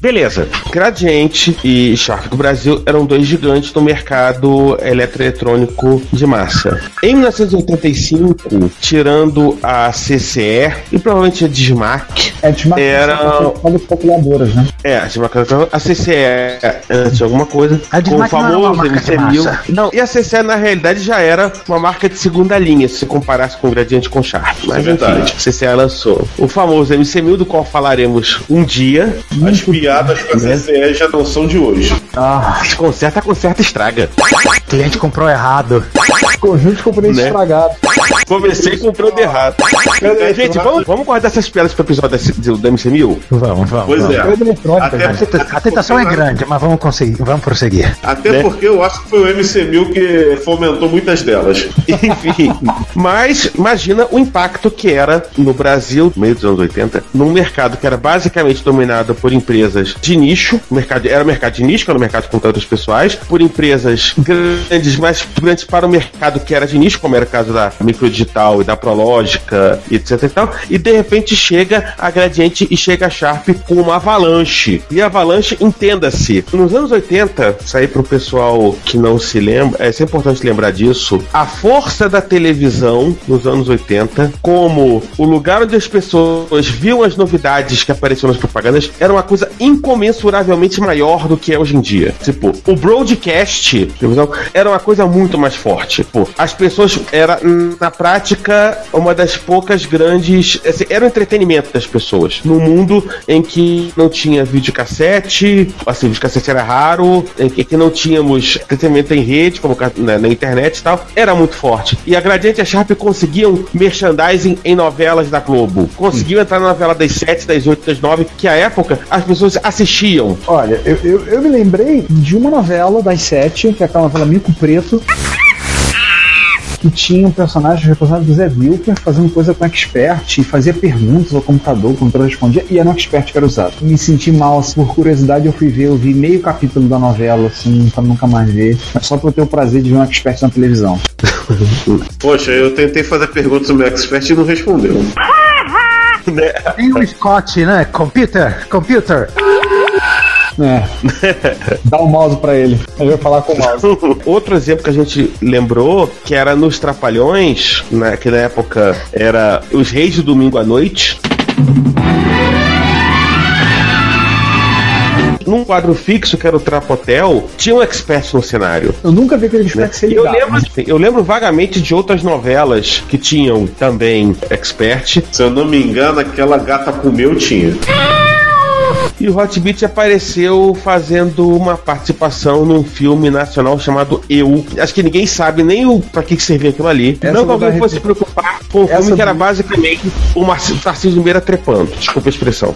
Beleza. Gradiente e Sharp do Brasil eram dois gigantes do mercado eletroeletrônico de massa. Em 1985, tirando a CCE e provavelmente a Dismac, É, de Era- Olha as calculadoras, né? é, a Dismac, a CCE é antes de alguma coisa, A com o Dismac não era famoso uma marca de MC1000. massa. Não, e a CCE na realidade já era uma marca de segunda linha, se você comparasse com o Gradiente com Sharp. Mas É enfim, verdade. a CCE lançou o famoso MC1000, do qual falaremos um dia. As piadas com a CCE já não são de hoje. Ah, Se conserta, conserta, estraga. O cliente comprou errado. conjunto de componentes Né? estragados. Comecei comprando errado. Gente, vamos, vamos guardar essas piadas pro episódio desse- do, do MC1000? Vamos, vamos. Pois vamos. é. Até. A tentação é grande, mas vamos conseguir, vamos prosseguir. até Né? porque eu acho que foi o MC1000 que fomentou muitas delas. Enfim. Mas imagina o impacto que era no Brasil, no meio dos anos 80, num mercado que era basicamente dominado por empresas de nicho. o Mercado, era mercado de nicho, que era um mercado de contratos pessoais, por empresas grandes, mas grandes para o mercado que era de nicho, como era o caso da Microdigital e da Prológica, etc e tal. E de repente chega a Gradiente e chega a Sharp com uma avalanche. E a avalanche, entenda-se, nos anos 80, isso aí pro pessoal que não se lembra, é isso é importante lembrar disso, a força da televisão nos anos 80, como o lugar onde as pessoas viam as novidades que apareciam nas propagandas, era uma coisa incomensuravelmente maior do que é hoje em dia. Tipo, o broadcast era uma coisa muito mais forte. Tipo, as pessoas, era na prática uma das poucas grandes. assim, era o entretenimento das pessoas. No mundo em que não tinha videocassete, assim, videocassete era raro, em que, não tínhamos entretenimento em rede, como na, na internet e tal, era muito forte. E a Gradiente e a Sharp conseguiam merchandising em novelas da Globo. Conseguiam entrar na novela das 7, das 8, das 9, que à época as pessoas assistiam. Olha, eu, eu, eu me lembrei de uma novela das sete, que é aquela novela Mico Preto, que tinha um personagem representado do Zé Wilker fazendo coisa com expert e fazia perguntas ao computador, o computador respondia e era um expert que era usado. Me senti mal, assim, por curiosidade eu fui ver, eu vi meio capítulo da novela, assim, pra nunca mais ver, mas só pra eu ter o prazer de ver um expert na televisão. Poxa, eu tentei fazer perguntas no meu expert e não respondeu. Tem o Scott, né? Computer, computer. É. [laughs] Dá o mouse pra ele. Ele vai falar com o mouse. [laughs] Outro exemplo que a gente lembrou, que era nos Trapalhões, né, que na época era os Reis do Domingo à Noite. Num quadro fixo, que era o Trapotel, tinha um expert no cenário. Eu nunca vi aquele expert ser E eu ligado. lembro, eu lembro vagamente de outras novelas que tinham também expert. Se eu não me engano, aquela gata comeu tinha. E o Hotbit apareceu fazendo uma participação num filme nacional chamado Eu. Acho que ninguém sabe nem o pra que, que servia aquilo ali. Essa não que alguém fosse se preocupar com um filme que era basicamente o Tarcísio Meira trepando. Desculpa a expressão.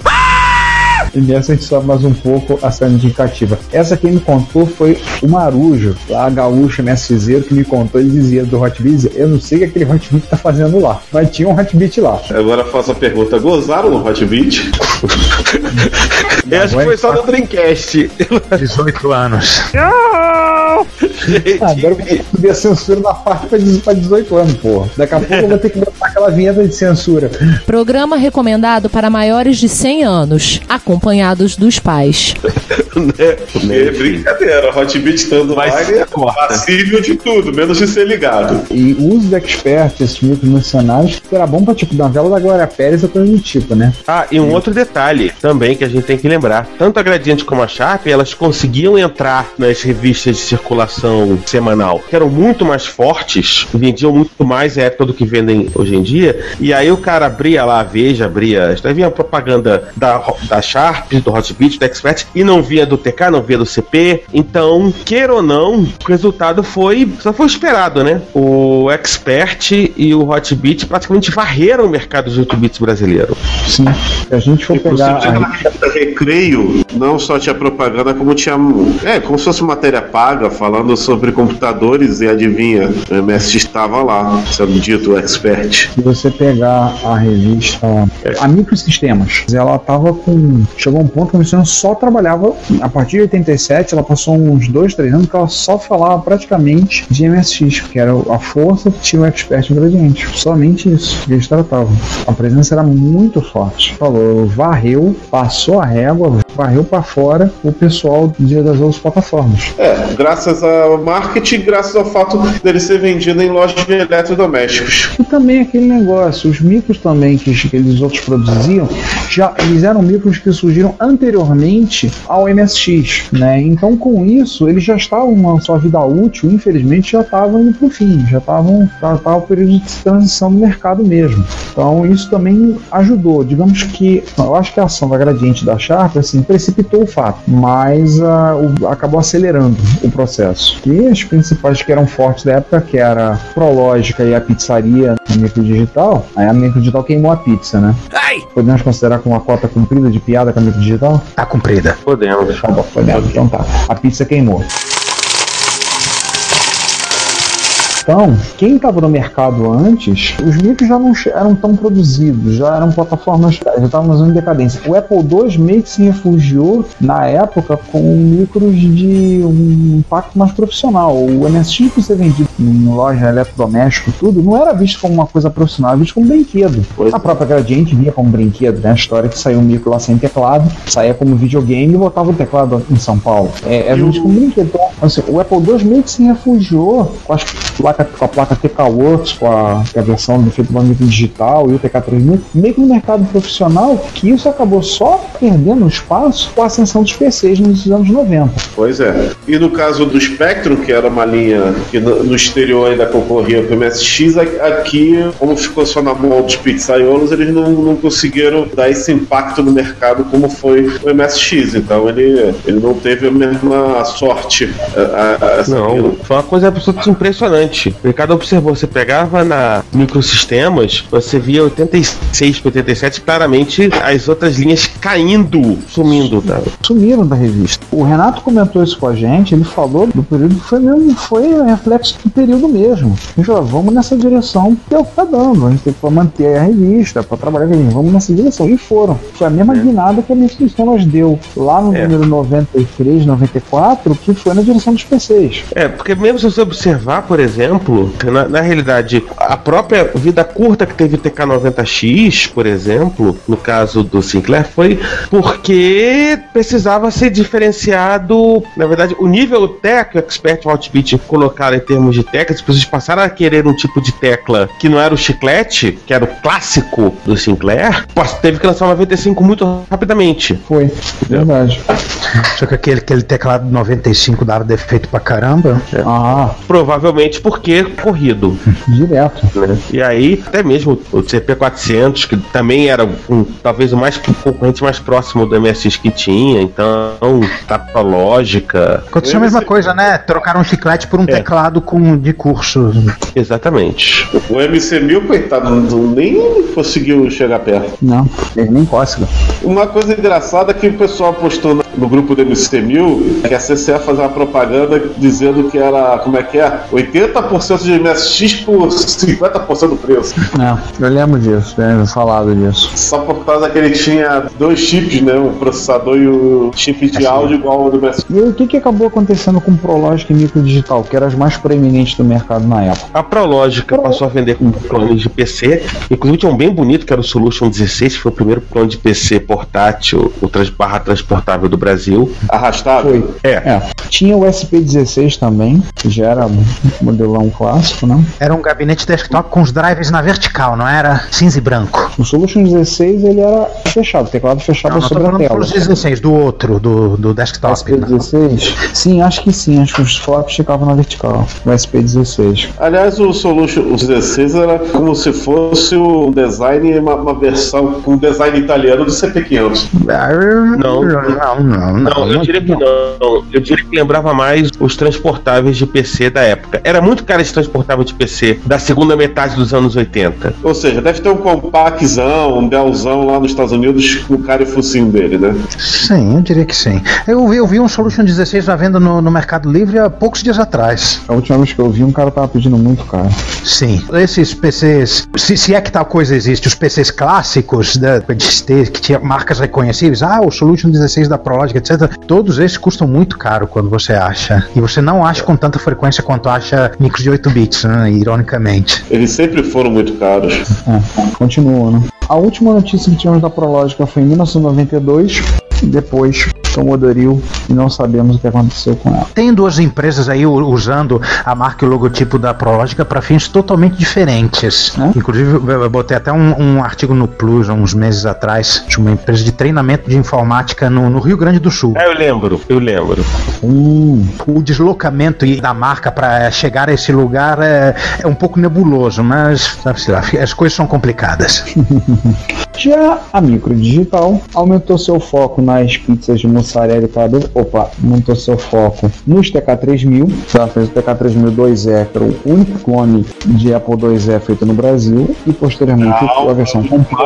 E nessa a gente sobe mais um pouco a cena indicativa. Essa quem me contou foi o Marujo, lá gaúcho, MSZero, que me contou, ele dizia do Hotbit, eu não sei o que aquele Hotbit tá fazendo lá, mas tinha um Hotbit lá. Agora faço a pergunta: gozaram no Hot Beat? Eu acho que foi só no Dreamcast. 18 anos. Não! Ah, agora eu vou subir a censura na parte pra 18 anos, porra. Daqui a pouco eu vou ter que botar aquela vinheta de censura. Programa recomendado para maiores de 100 anos, acompanhados dos pais. É brincadeira, Hot Beat estando lá, ele é passível de tudo, menos de ser ligado. E o uso do expert, esses micros mercenários, era bom pra, tipo, novela da Glória Pérez ou coisa do tipo, né? Ah, e um outro detalhe também que a gente tem que lembrar: tanto a Gradiente como a Sharp, elas conseguiam entrar nas revistas de circulação semanal, que eram muito mais fortes, vendiam muito mais à época do que vendem hoje em dia. E aí o cara abria lá a Veja, abria. Aí vinha a propaganda da, da Sharp, do Hotbit, do Expert, e não via do TK, não via do CP. Então, queira ou não, o resultado foi. Só foi esperado, né? O Expert e o Hotbit praticamente varreram o mercado de 8 bits brasileiro. Sim. A gente Inclusive, pegar. tinha a- na Recreio, não só tinha propaganda, como tinha. É, como se fosse matéria paga, falando sobre computadores, e adivinha, o MS estava lá, sendo dito expert. Se você pegar a revista a Microsistemas, ela tava com. Chegou um ponto que a Luciana só trabalhava. A partir de 87, ela passou uns dois, três anos que ela só falava praticamente de MSX, que era a força que tinha o expert ingrediente. Somente isso que eles tratavam. A presença era muito forte. Falou, varreu, passou a régua, varreu para fora o pessoal de- das outras plataformas. É, graças ao marketing, graças ao fato dele ser vendido em lojas de eletrodomésticos. E também aquele negócio, os micros também que, eles outros produziam, já eles eram micros que surgiram anteriormente ao MSX, né? Então com isso eles já estavam na sua vida útil, infelizmente já estavam indo pro fim, já estavam já tava o período de transição do mercado mesmo. Então isso também ajudou, digamos que eu acho que a ação da gradiente da Sharp assim precipitou o fato, mas ah, o- acabou acelerando o processo. E as principais que eram fortes da época, que era a Prológica e a pizzaria a micro digital, aí a micro digital queimou a pizza, né? Podemos considerar como uma cota cumprida de piada com a micro digital? Tá cumprida. Podemos. Tá bom, podemos. Então tá. A pizza queimou. Então, quem estava no mercado antes, os micros já não eram tão produzidos, já eram plataformas, já estavam em decadência. O Apple II meio que se refugiou na época com micros de um impacto mais profissional. O MSX que ser vendido em loja eletrodoméstico, tudo, não era visto como uma coisa profissional, era visto como brinquedo. A própria Gradiente via como brinquedo, né? A história que saiu um micro lá sem teclado, saía como videogame e botava o teclado em São Paulo. É, é visto como brinquedo. Então, assim, o Apple II meio que se refugiou com, as placa, com a placa TK Works, com a, que é a versão do feito banco digital e o TK3000, meio que no mercado profissional, que isso acabou só perdendo espaço com a ascensão dos PCs nos anos 90. Pois é. E no caso do Spectrum, que era uma linha que no, no exterior ainda concorria com o MSX, aqui, como ficou só na mão dos pizzaiolos, eles não, não conseguiram dar esse impacto no mercado como foi o MSX. Então ele, ele não teve a mesma sorte. A, a, a Não, foi uma coisa absolutamente impressionante. O Ricardo observou, você pegava na microsistemas, você via 86 para 87, claramente as outras linhas caindo, sumindo. Tá? sumiram da revista. O Renato comentou isso com a gente, ele falou do período que foi mesmo, foi reflexo do período mesmo. A gente falou, vamos nessa direção que é o que tá dando. A gente tem que manter a revista, para trabalhar com a gente, vamos nessa direção. E foram. Foi a mesma guinada que a minha Sistemas deu lá no É. número 93, 94, que foi na direção dos PCs. É, porque mesmo se você observar, por exemplo, na, na realidade, a própria vida curta que teve o TK90X, por exemplo, no caso do Sinclair, foi porque precisava ser diferenciado. Na verdade, o nível tech que o Expert e o Outbit colocaram em termos de teclas, as pessoas passaram a querer um tipo de tecla que não era o chiclete, que era o clássico do Sinclair, teve que lançar uma 95 muito rapidamente. Foi, verdade. Só que aquele, aquele teclado 95 dava defeito pra caramba. Ah, Provavelmente porque corrido. [laughs] direto. né? E aí, até mesmo o CP400, que também era um, talvez o mais concorrente mais próximo do MSX que tinha, então, tá pra lógica. Aconteceu a mesma coisa, né? Trocaram um chiclete por um É. teclado com de curso. Exatamente. O MC1000, coitado, não- nem conseguiu chegar perto. Não, ele nem cócega. Uma coisa engraçada que o pessoal postou na- no grupo do MC1000 que a CCE fazia uma propaganda dizendo que era, como é que é? 80% de MSX por 50% do preço. É, eu lembro disso, tenho falado disso. Só por causa que ele tinha dois chips, né? O processador e o chip de áudio igual ao do MSX. E o que, que acabou acontecendo com o Prologic e Microdigital, que eram as mais proeminentes do mercado na época? A Prologica passou a vender com clones de PC. Inclusive tinha um bem bonito que era o Solution 16, que foi o primeiro clone de PC portátil, o trans barra transportável do Brasil. Arrastável? Foi. É. É. Tinha o SP16 também, que já era um modelão clássico, né? Era um gabinete desktop com os drivers na vertical, não era cinza e branco. O Solution 16 ele era fechado, teclado fechado Não, não tô sobre a tela. dos 16, do outro, do, do desktop. né? SP16? Sim, acho que sim. Acho que os flops ficavam na vertical. O SP16. Aliás, o Solution o 16 era como se fosse um design, uma, uma versão com um design italiano do CP500. Não. não, não, Não, eu diria que não. Eu diria que lembrava mais os transportáveis de PC da época. Era muito caro esse transportável de PC da segunda metade dos anos 80. Ou seja, deve ter um compactzão, um Dellzão lá nos Estados Unidos com o cara e focinho dele, né? Sim, eu diria que sim. Eu vi, eu vi um Solution 16 à venda no, no Mercado Livre há poucos dias atrás. A última vez que eu vi, um cara tava pedindo muito caro. Sim. Esses PCs, se, se é que tal coisa existe, os PCs clássicos da, de ter- que tinha marcas reconhecíveis, ah, o Solution 16 da Prologic, etc. Todos esses custam muito caro quando você acha. E você não acha com tanta frequência quanto acha micros de 8 bits, né, ironicamente. Eles sempre foram muito caros. É, continua, né? A última notícia que tivemos da Prologica foi em 1992. Depois tomou Doril e não sabemos o que aconteceu com ela. Tem duas empresas aí usando a marca e o logotipo da Prologica para fins totalmente diferentes. É? Inclusive, eu botei até um, um artigo no Plus há uns meses atrás de uma empresa de treinamento de informática no, no Rio Grande do Sul. Ah, eu lembro, eu lembro. Hum, O deslocamento da marca para chegar a esse lugar é, é um pouco nebuloso, mas sabe-se lá, as coisas são complicadas. [laughs] Já a Microdigital aumentou seu foco nas pizzas de mussarela e calabresa. Opa, aumentou seu foco nos TK3000. Ela fez o TK3000 2E, que era o único clone de Apple IIe feito no Brasil. E posteriormente a versão compacta.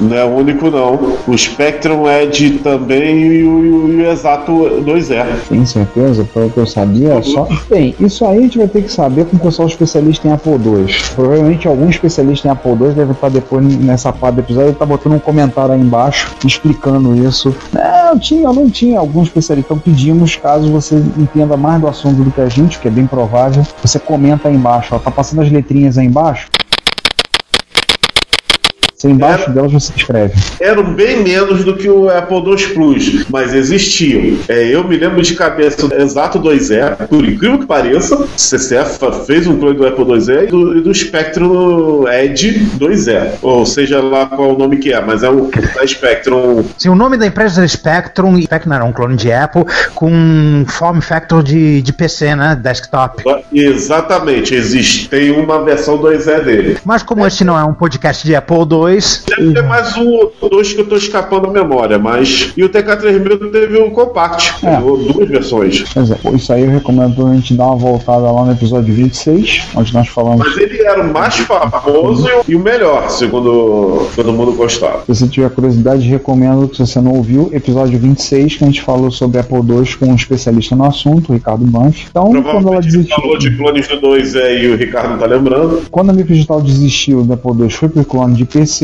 Não, não é o único não. O Spectrum Edge também e o, e o- Exato 2E. Tem certeza? Pelo que eu sabia, só. Bem, isso aí a gente vai ter que saber com o pessoal especialista em Apple II. Provavelmente algum especialista em Apple II deve estar depois nessa parte do episódio, ele tá botando um comentário aí embaixo explicando isso. Não, tinha, não tinha algum especialista. Então pedimos, caso você entenda mais do assunto do que a gente, que é bem provável, você comenta aí embaixo. Ó, tá passando as letrinhas aí embaixo. Se embaixo É. delas você escreve. Eram bem menos do que o Apple II Plus, mas existiam. É, eu me lembro de cabeça do Exato 2E, por incrível que pareça, CCF fez um clone do Apple IIe e do, e do Spectrum Edge 2E. Ou seja lá qual o nome que é, mas é o da Spectrum Sim, o nome da empresa é Spectrum, e Spectrum era um clone de Apple com um form factor de, de PC, né? Desktop. Exatamente, existe. Tem uma versão 2E dele. Mas como este não é um podcast de Apple II, Deve ter mais um ou dois que eu tô escapando da memória, mas. E o TK3000 teve o Compact, É. duas versões. Pois é, isso aí eu recomendo a gente dar uma voltada lá no episódio 26, onde nós falamos. Mas ele era o mais famoso e o melhor, segundo todo mundo gostava. Se você tiver curiosidade, recomendo que se você não ouviu, episódio 26, que a gente falou sobre Apple II com um especialista no assunto, o Ricardo Banff. Então, quando ela desistiu, falou de clones do 2 e o Ricardo não tá lembrando. quando a Microdigital desistiu do Apple II, foi pro clone de PC,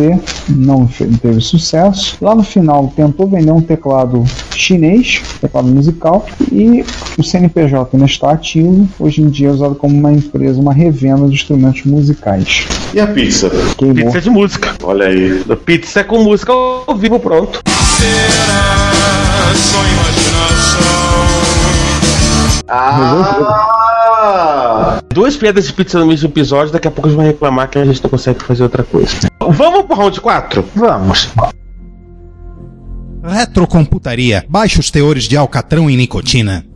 não teve sucesso. Lá no final, tentou vender um teclado chinês, teclado musical, e o CNPJ ainda está ativo. Hoje em dia é usado como uma empresa, uma revenda de instrumentos musicais. E a pizza? Queimou. Pizza de música. Olha aí. Pizza com música ao vivo, pronto. Ah! Duas piadas de pizza no mesmo episódio, daqui a pouco a gente vai reclamar que a gente não consegue fazer outra coisa. Vamos pro round 4? vamos. Retrocomputaria. Baixos teores de alcatrão e nicotina.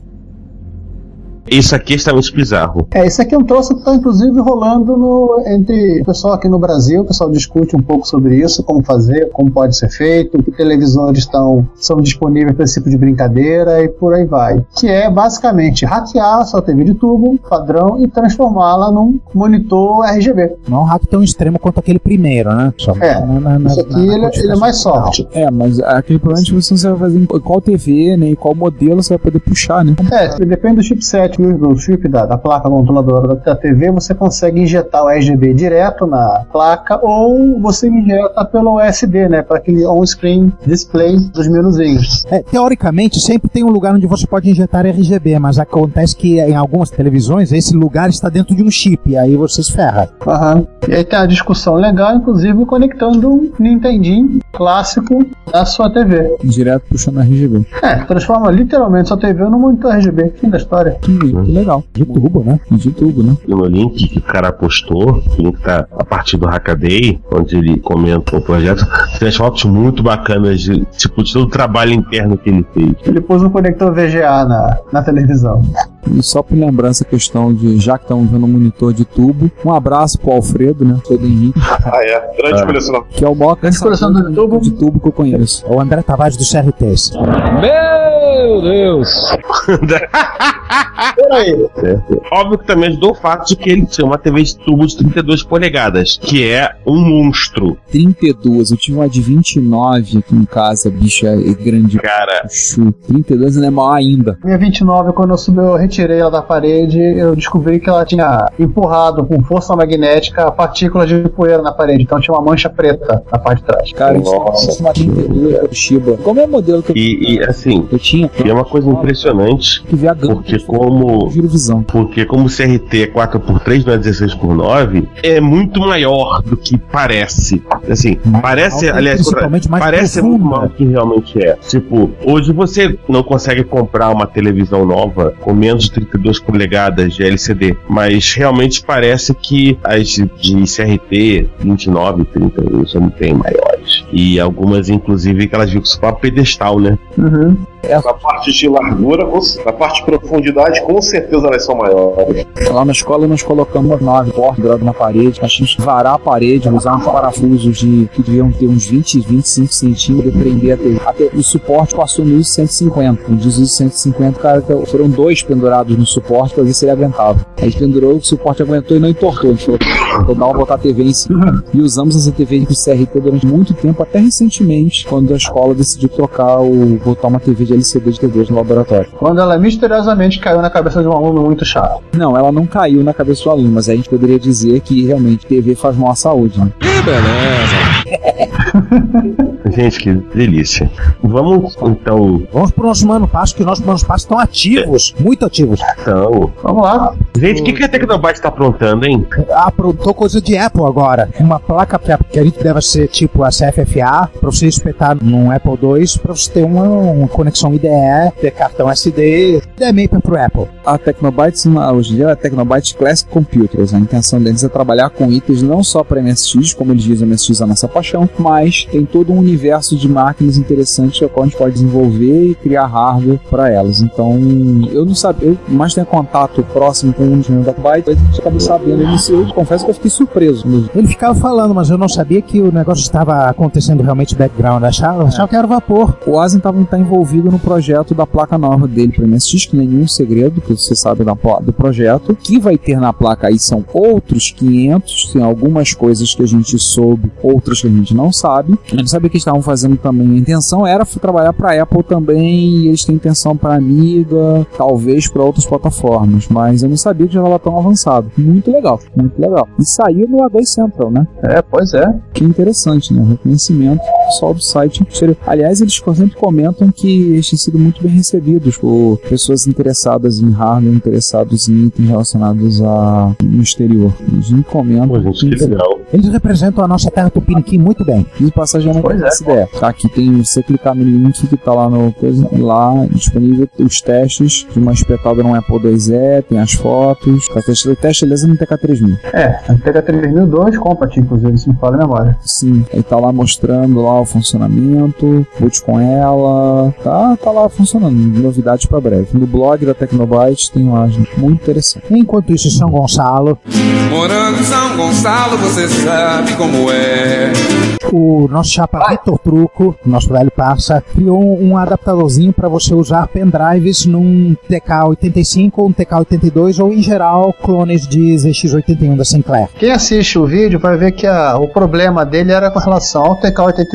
Isso aqui é extremamente bizarro. É, esse aqui é um troço que está inclusive rolando no, entre o pessoal aqui no Brasil, o pessoal discute um pouco sobre isso, como fazer, como pode ser feito, que televisores estão, são disponíveis para esse tipo de brincadeira e por aí vai. Que é basicamente hackear a sua TV de tubo padrão e transformá-la num monitor RGB. Não é um hack tão extremo quanto aquele primeiro, né? Só É, na- na- na- Isso aqui na- na ele, ele é mais soft. É, mas aquele problema é que você vai fazer em qual TV, né? E qual modelo você vai poder puxar, né? É, depende do chipset, do chip da, da placa controladora da, da TV, você consegue injetar o RGB direto na placa ou você injeta pelo USB, né? Para aquele on-screen display dos menuzinhos. É, teoricamente, sempre tem um lugar onde você pode injetar RGB, mas acontece que em algumas televisões esse lugar está dentro de um chip, e aí você se ferra. Aham. E aí tem a discussão legal, inclusive conectando um Nintendinho clássico na sua TV. Direto puxando RGB. É, transforma literalmente sua TV num monitor RGB. Fim da história. Que, que legal. De tubo, né? De tubo, né? E no link que o cara postou, o link tá a partir do Hackaday, onde ele comenta o projeto, tem as fotos muito bacanas de, tipo, de todo o trabalho interno que ele fez. Ele pôs um conector VGA na, na televisão. E só por lembrar essa questão de, já que estamos vendo um monitor de tubo, um abraço pro Alfredo, né? Todo Henrique, Ah, é. Grande Ah. colecionador. que é o maior coleção do tubo. de tubo que eu conheço. É o André Tavares do CRTs. Meu Deus! [laughs] Peraí. Certo? Óbvio que também ajudou o fato de que ele tinha uma TV de tubo de 32 polegadas, que é um monstro. 32, eu tive uma de 29 aqui em casa, bicha é grande. Cara, Chu. 32 ainda é maior ainda. Minha 29, quando eu subi, eu retirei ela da parede, eu descobri que ela tinha empurrado com força magnética partículas de poeira na parede. Então tinha uma mancha preta na parte de trás. Cara, isso é uma 32 da Toshiba. Como é o modelo que eu, e, e, assim, eu tinha? e é uma coisa impressionante, porque como Giro visão. Porque como o CRT é 4x3, não é 16x9, é muito maior do que parece. Assim, parece, alta e aliás, principalmente mais parece profunda. muito maior do que realmente é. Tipo, hoje você não consegue comprar uma televisão nova com menos de 32 polegadas de LCD, mas realmente parece que as de CRT 29, 30 são bem maiores. E algumas, inclusive, que elas ficam só pra pedestal, né? Uhum. Na parte de largura, com- na parte de profundidade, com certeza elas são maiores. Lá na escola nós colocamos nove portas na parede, nós tínhamos que varar a parede, usar uns parafusos de que deviam ter uns 20, 25 centímetros prender a TV. Até o suporte passou no ISO 150. No ISO 150, cara, que foram dois pendurados no suporte pra ver se ele aguentava. Aí pendurou, o suporte aguentou e não entortou. A gente falou, então dá uma botar a TV em cima. E usamos essa TV de CRT durante muito tempo, até recentemente, quando a escola decidiu trocar o. botar uma TV de LCD de TVs no laboratório. Quando ela misteriosamente caiu na cabeça de um aluno muito chato. Não, ela não caiu na cabeça do aluno, mas aí a gente poderia dizer que realmente TV faz mal à saúde, né? [laughs] Gente, que delícia. Vamos, então, Vamos pro nosso mano passo, que nossos manos passos estão ativos, muito ativos. então... Vamos lá. Gente, o que, que a Tecnobyte tá aprontando, hein? Aprontou coisa de Apple agora. Uma placa que acredito deve ser tipo a CFFA, pra você espetar num Apple II, pra você ter uma, uma conexão IDE, ter cartão SD, é meio pro Apple. A Tecnobytes, uma- hoje em dia, é a Tecnobyte Classic Computers. A intenção deles é trabalhar com itens não só para MSX, como eles dizem, MSX é a nossa paixão, mas tem todo um universo de máquinas interessantes a qual a gente pode desenvolver e criar hardware para elas. Então, eu não sabia, eu mais tenho contato próximo com um dos da Tecnobyte, a gente acabou sabendo. Eu, eu confesso que eu fiquei surpreso. Ele ficava falando, mas eu não sabia que o negócio estava acontecendo realmente background. Achava, achava que era vapor. O Asen estava tá envolvido no projeto da placa nova dele para MSX, que não é nenhum segredo, que você sabe da, do projeto. O que vai ter na placa aí são outros 500, tem algumas coisas que a gente soube, outras que a gente não sabe. A gente sabia que eles estavam fazendo também. A intenção era trabalhar para Apple também, e eles têm intenção para Amiga, talvez para outras plataformas, mas eu não sabia que já estava tão avançado. Muito legal, muito legal. E saiu no A2 Central, né? É, pois é. Que interessante, né? O reconhecimento só do site. Aliás, eles sempre comentam que eles têm sido muito bem recebidos por pessoas interessadas em hardware, interessados em itens relacionados a no exterior. Eles sempre comentam. Pô, gente, que legal. Eles representam a nossa terra tupiniquim muito bem. E de passagem eu não Pois é. faço ideia. Tá, aqui tem, você clicar no link que tá lá no coisa, lá disponível os testes de uma espetada no Apple IIe, tem as fotos. Tá, teste, o teste, aliás, é no TK3000. É, a TK3002 Compact, inclusive, se me fala a memória. Sim, aí tá lá mostrando lá o funcionamento, boot com ela, tá, tá lá funcionando. Novidades para breve. No blog da Tecnobyte tem lá, gente, muito interessante. Enquanto isso, São Gonçalo, Morando em São Gonçalo, você sabe como é. o nosso chapa Vitor Truco, nosso velho parça, criou um adaptadorzinho para você usar pendrives num TK85 ou um TK82 ou, em geral, clones de ZX81 da Sinclair. Quem assiste o vídeo vai ver que a- o problema dele era com relação ao TK85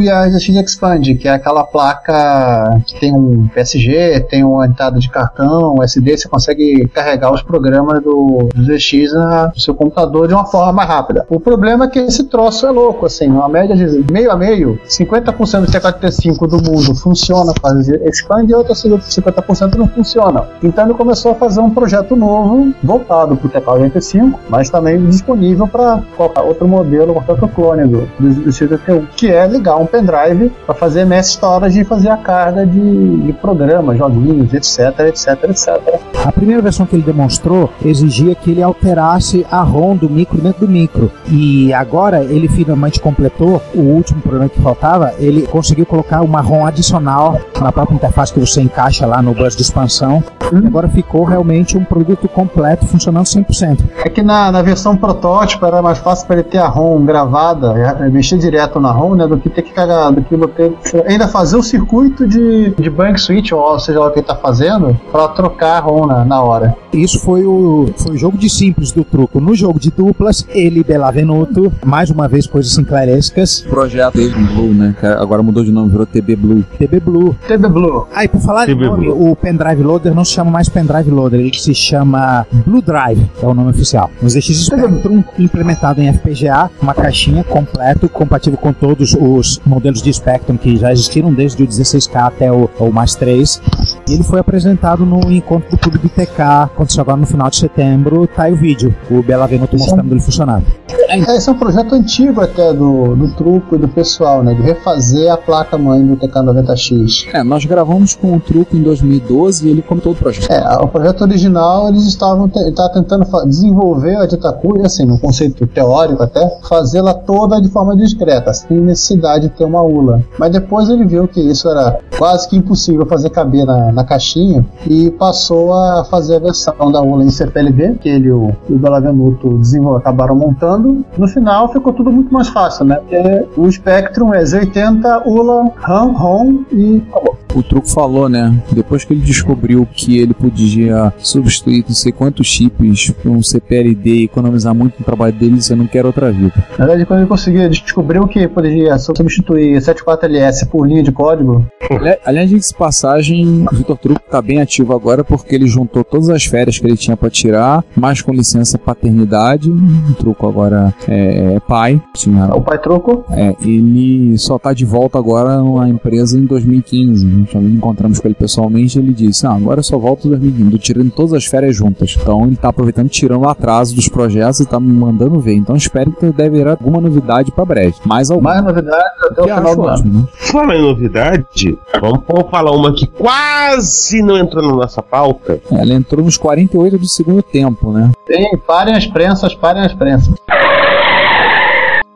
e a ZX Expand, que é aquela placa que tem um PSG, tem uma entrada de cartão, SD, você consegue carregar os programas do, do na- no seu computador de uma forma mais rápida. O problema é que esse troço é louco, assim, uma média de meio a meio, 50% do TK85 do mundo funciona com a ZX Expand e outros 50% não funcionam. Então ele começou a fazer um projeto novo voltado para o TK85, mas também disponível para qualquer outro modelo, qualquer outro clone do, do, do X81, que é ligar um pendrive para fazer MS Storage e fazer a carga de, de programas, joguinhos, etc, etc, etc. A primeira versão que ele demonstrou exigia que ele alterasse a ROM do micro dentro do micro. E agora ele finalmente completou o último programa que faltava. Ele conseguiu colocar uma ROM adicional na própria interface que você encaixa lá no bus de expansão. E agora ficou realmente um produto completo funcionando 100%. É que na, na versão protótipo era mais fácil para ele ter a ROM gravada, mexer direto na ROM, né, do que ter que cagar, do que ter, ainda fazer o circuito de, de bank switch, ou seja lá o que ele tá fazendo, para trocar a ROM na, na hora. Isso foi o, foi o jogo de simples do truco. No jogo de duplas, ele Belavenuto, mais uma vez coisas sinclarescas, Projeto Blue, né? Agora mudou de nome, virou TB Blue. TB Blue. TB Blue. Ah, e por falar em TB nome, Blue. o pendrive loader não se chama mais pendrive loader, ele se chama Blue Drive, é o nome oficial. O ZX Spectrum implementado em FPGA, uma caixinha completo, compatível com todos os modelos de Spectrum que já existiram desde o 16K até o, o mais 3. Ele foi apresentado no encontro do Clube do TK, aconteceu agora no final de setembro, tá aí o vídeo, o Bela Venuto mostrando ele funcionando. É, esse é um projeto antigo até do, do truco e do pessoal, né, de refazer a placa-mãe do TK90X. É, nós gravamos com o truco em 2012 e ele comentou o projeto. É, o projeto original eles estavam ele tava tentando desenvolver a Ditacuya, assim, num conceito teórico até, fazê-la toda de forma discreta, sem necessidade de ter uma ULA. Mas depois ele viu que isso era quase que impossível fazer caber na, na caixinha e passou a fazer a versão da ULA em CPLD, que ele e o, o desenvol- acabaram montando. No final ficou tudo muito mais fácil, né? Porque o Spectrum é Z80, ULA, RAM, ROM e acabou. O truco falou, né? Depois que ele descobriu que ele podia substituir não sei quantos chips por um CPLD e economizar muito no trabalho dele, você não quer outra vida. Na verdade, quando ele conseguiu, descobriu que poderia substituir 74LS por linha de código, Ali- [laughs] Aliás, de passagem, Vitor Truco tá bem ativo agora porque ele juntou todas as férias que ele tinha pra tirar, mais com licença paternidade. O Truco agora é, é pai. Tinha, o pai troco. é, ele só tá de volta agora na empresa em 2015. Nós encontramos com ele pessoalmente e ele disse: Ah, agora eu só volto em 2015. Tô tirando todas as férias juntas. Então ele tá aproveitando, tirando o atraso dos projetos e tá me mandando ver. Então espero que deve haver alguma novidade pra breve. Mais alguma. Mais novidades até o final do ano. né? Falar em novidade, vamos, vamos falar uma que quase não entrou na nossa pauta. É, Ela entrou nos 48 do segundo tempo, né? Tem, parem as prensas, parem as prensas.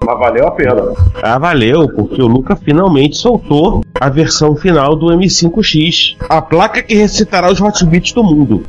Mas valeu a pena. Ah, valeu, porque o Luca finalmente soltou a versão final do M5X. A placa que recitará os hotbits do mundo.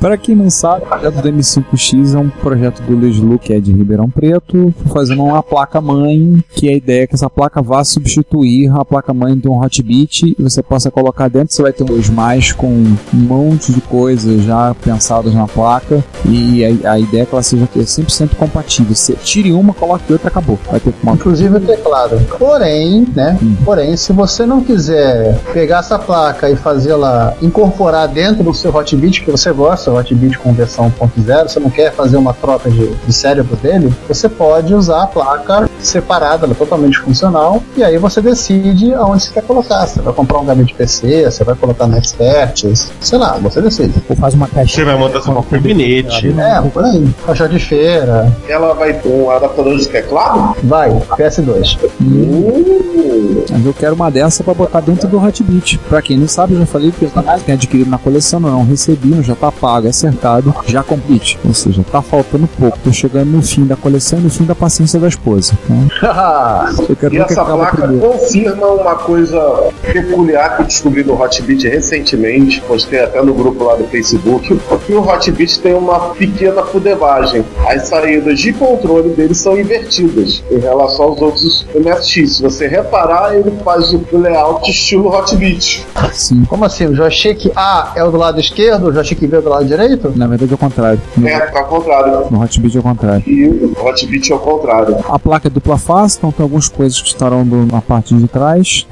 Para quem não sabe, o projeto do M5X é um projeto do Luiz Lu, que é de Ribeirão Preto, fazendo uma placa-mãe, que a ideia é que essa placa vá substituir a placa-mãe de um hotbit e você possa colocar dentro, você vai ter um 2 mais com um monte de coisas já pensadas na placa e a, a ideia é que ela seja 100% compatível. Você tire uma, coloque outra, acabou. Vai ter uma Inclusive o teclado. Porém, né? Porém, se você não quiser pegar essa placa e fazê-la incorporar dentro do seu hotbit que você gosta, o hotbit com versão 1.0, você não quer fazer uma troca de, de cérebro dele, você pode usar a placa separada, ela é totalmente funcional, e aí você decide aonde você quer colocar. Você vai comprar um gabinete PC, você vai colocar no Expert, sei lá, você decide. Ou faz uma Você caixinha. vai montar seu próprio gabinete. É, por aí. Caixa de feira, Ela vai ter um adaptador de teclado? vai, PS2. Mas eu quero uma dessa pra botar dentro do Hotbit. Pra quem não sabe, eu já falei que eu tenho adquirido na coleção, não recebi, não já tá pago, é acertado, já complete. Ou seja, tá faltando pouco. Tô chegando no fim da coleção e no fim da paciência da esposa. [laughs] Eu quero E ver o que essa placa primeiro. confirma uma coisa peculiar que eu descobri no Hotbit recentemente, postei até no grupo lá do Facebook, que o Hotbit tem uma pequena fudevagem. As saídas de controle dele são invertidas em relação aos outros MSX. Se você reparar, ele faz o layout estilo Hotbit. Sim. Como assim? O joystick A é o do lado esquerdo, o joystick B é do lado direito? Na verdade é o contrário. No, É, tá ao contrário. no Hotbit é o contrário. E o Hotbit é o contrário. A placa é dupla face, então tem algumas coisas que estarão na parte de trás.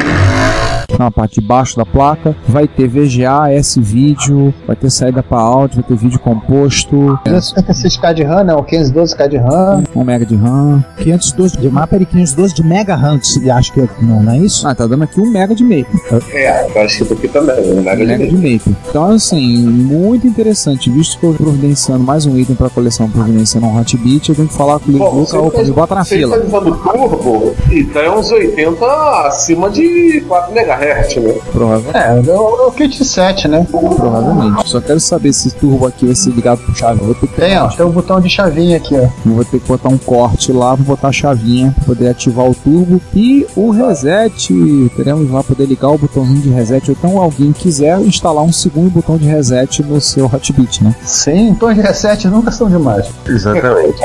Na parte de baixo da placa, vai ter VGA, S-Vídeo, vai ter saída para áudio, vai ter vídeo composto, 56k de RAM, né? O 512k de RAM. 1 MB de RAM. 512 de mapa e 512 de megahertz, acho que não, não é isso? Ah, tá dando aqui 1 MB de MAPE. É, tá escrito aqui também, né? Mega 1 MB de de MAPE. Então, assim, muito interessante. Visto que eu tô providenciando mais um item para coleção, providenciando um Hotbit, eu tenho que falar com o Bom, Luca, opa, me bota na você fila. tá usando turbo, então é uns 80 acima de 4 MHz, né? Provavelmente. É, é o, é o kit 7, né? Provavelmente. Só quero saber se esse turbo aqui vai ser ligado por chave. Vou ter que Tem, ó, tem o botão de chavinha aqui, ó. Vou ter que botar um corte lá, vou botar a chavinha pra poder ativar o turbo e o reset. Teremos lá poder ligar o botãozinho de reset. Ou então alguém quiser instalar um segundo botão de reset no seu Hotbit, né? Sim, tons de reset nunca são demais. Exatamente.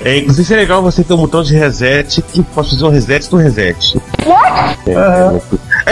É, inclusive seria legal você ter um botão de reset que possa fazer um reset do reset. É,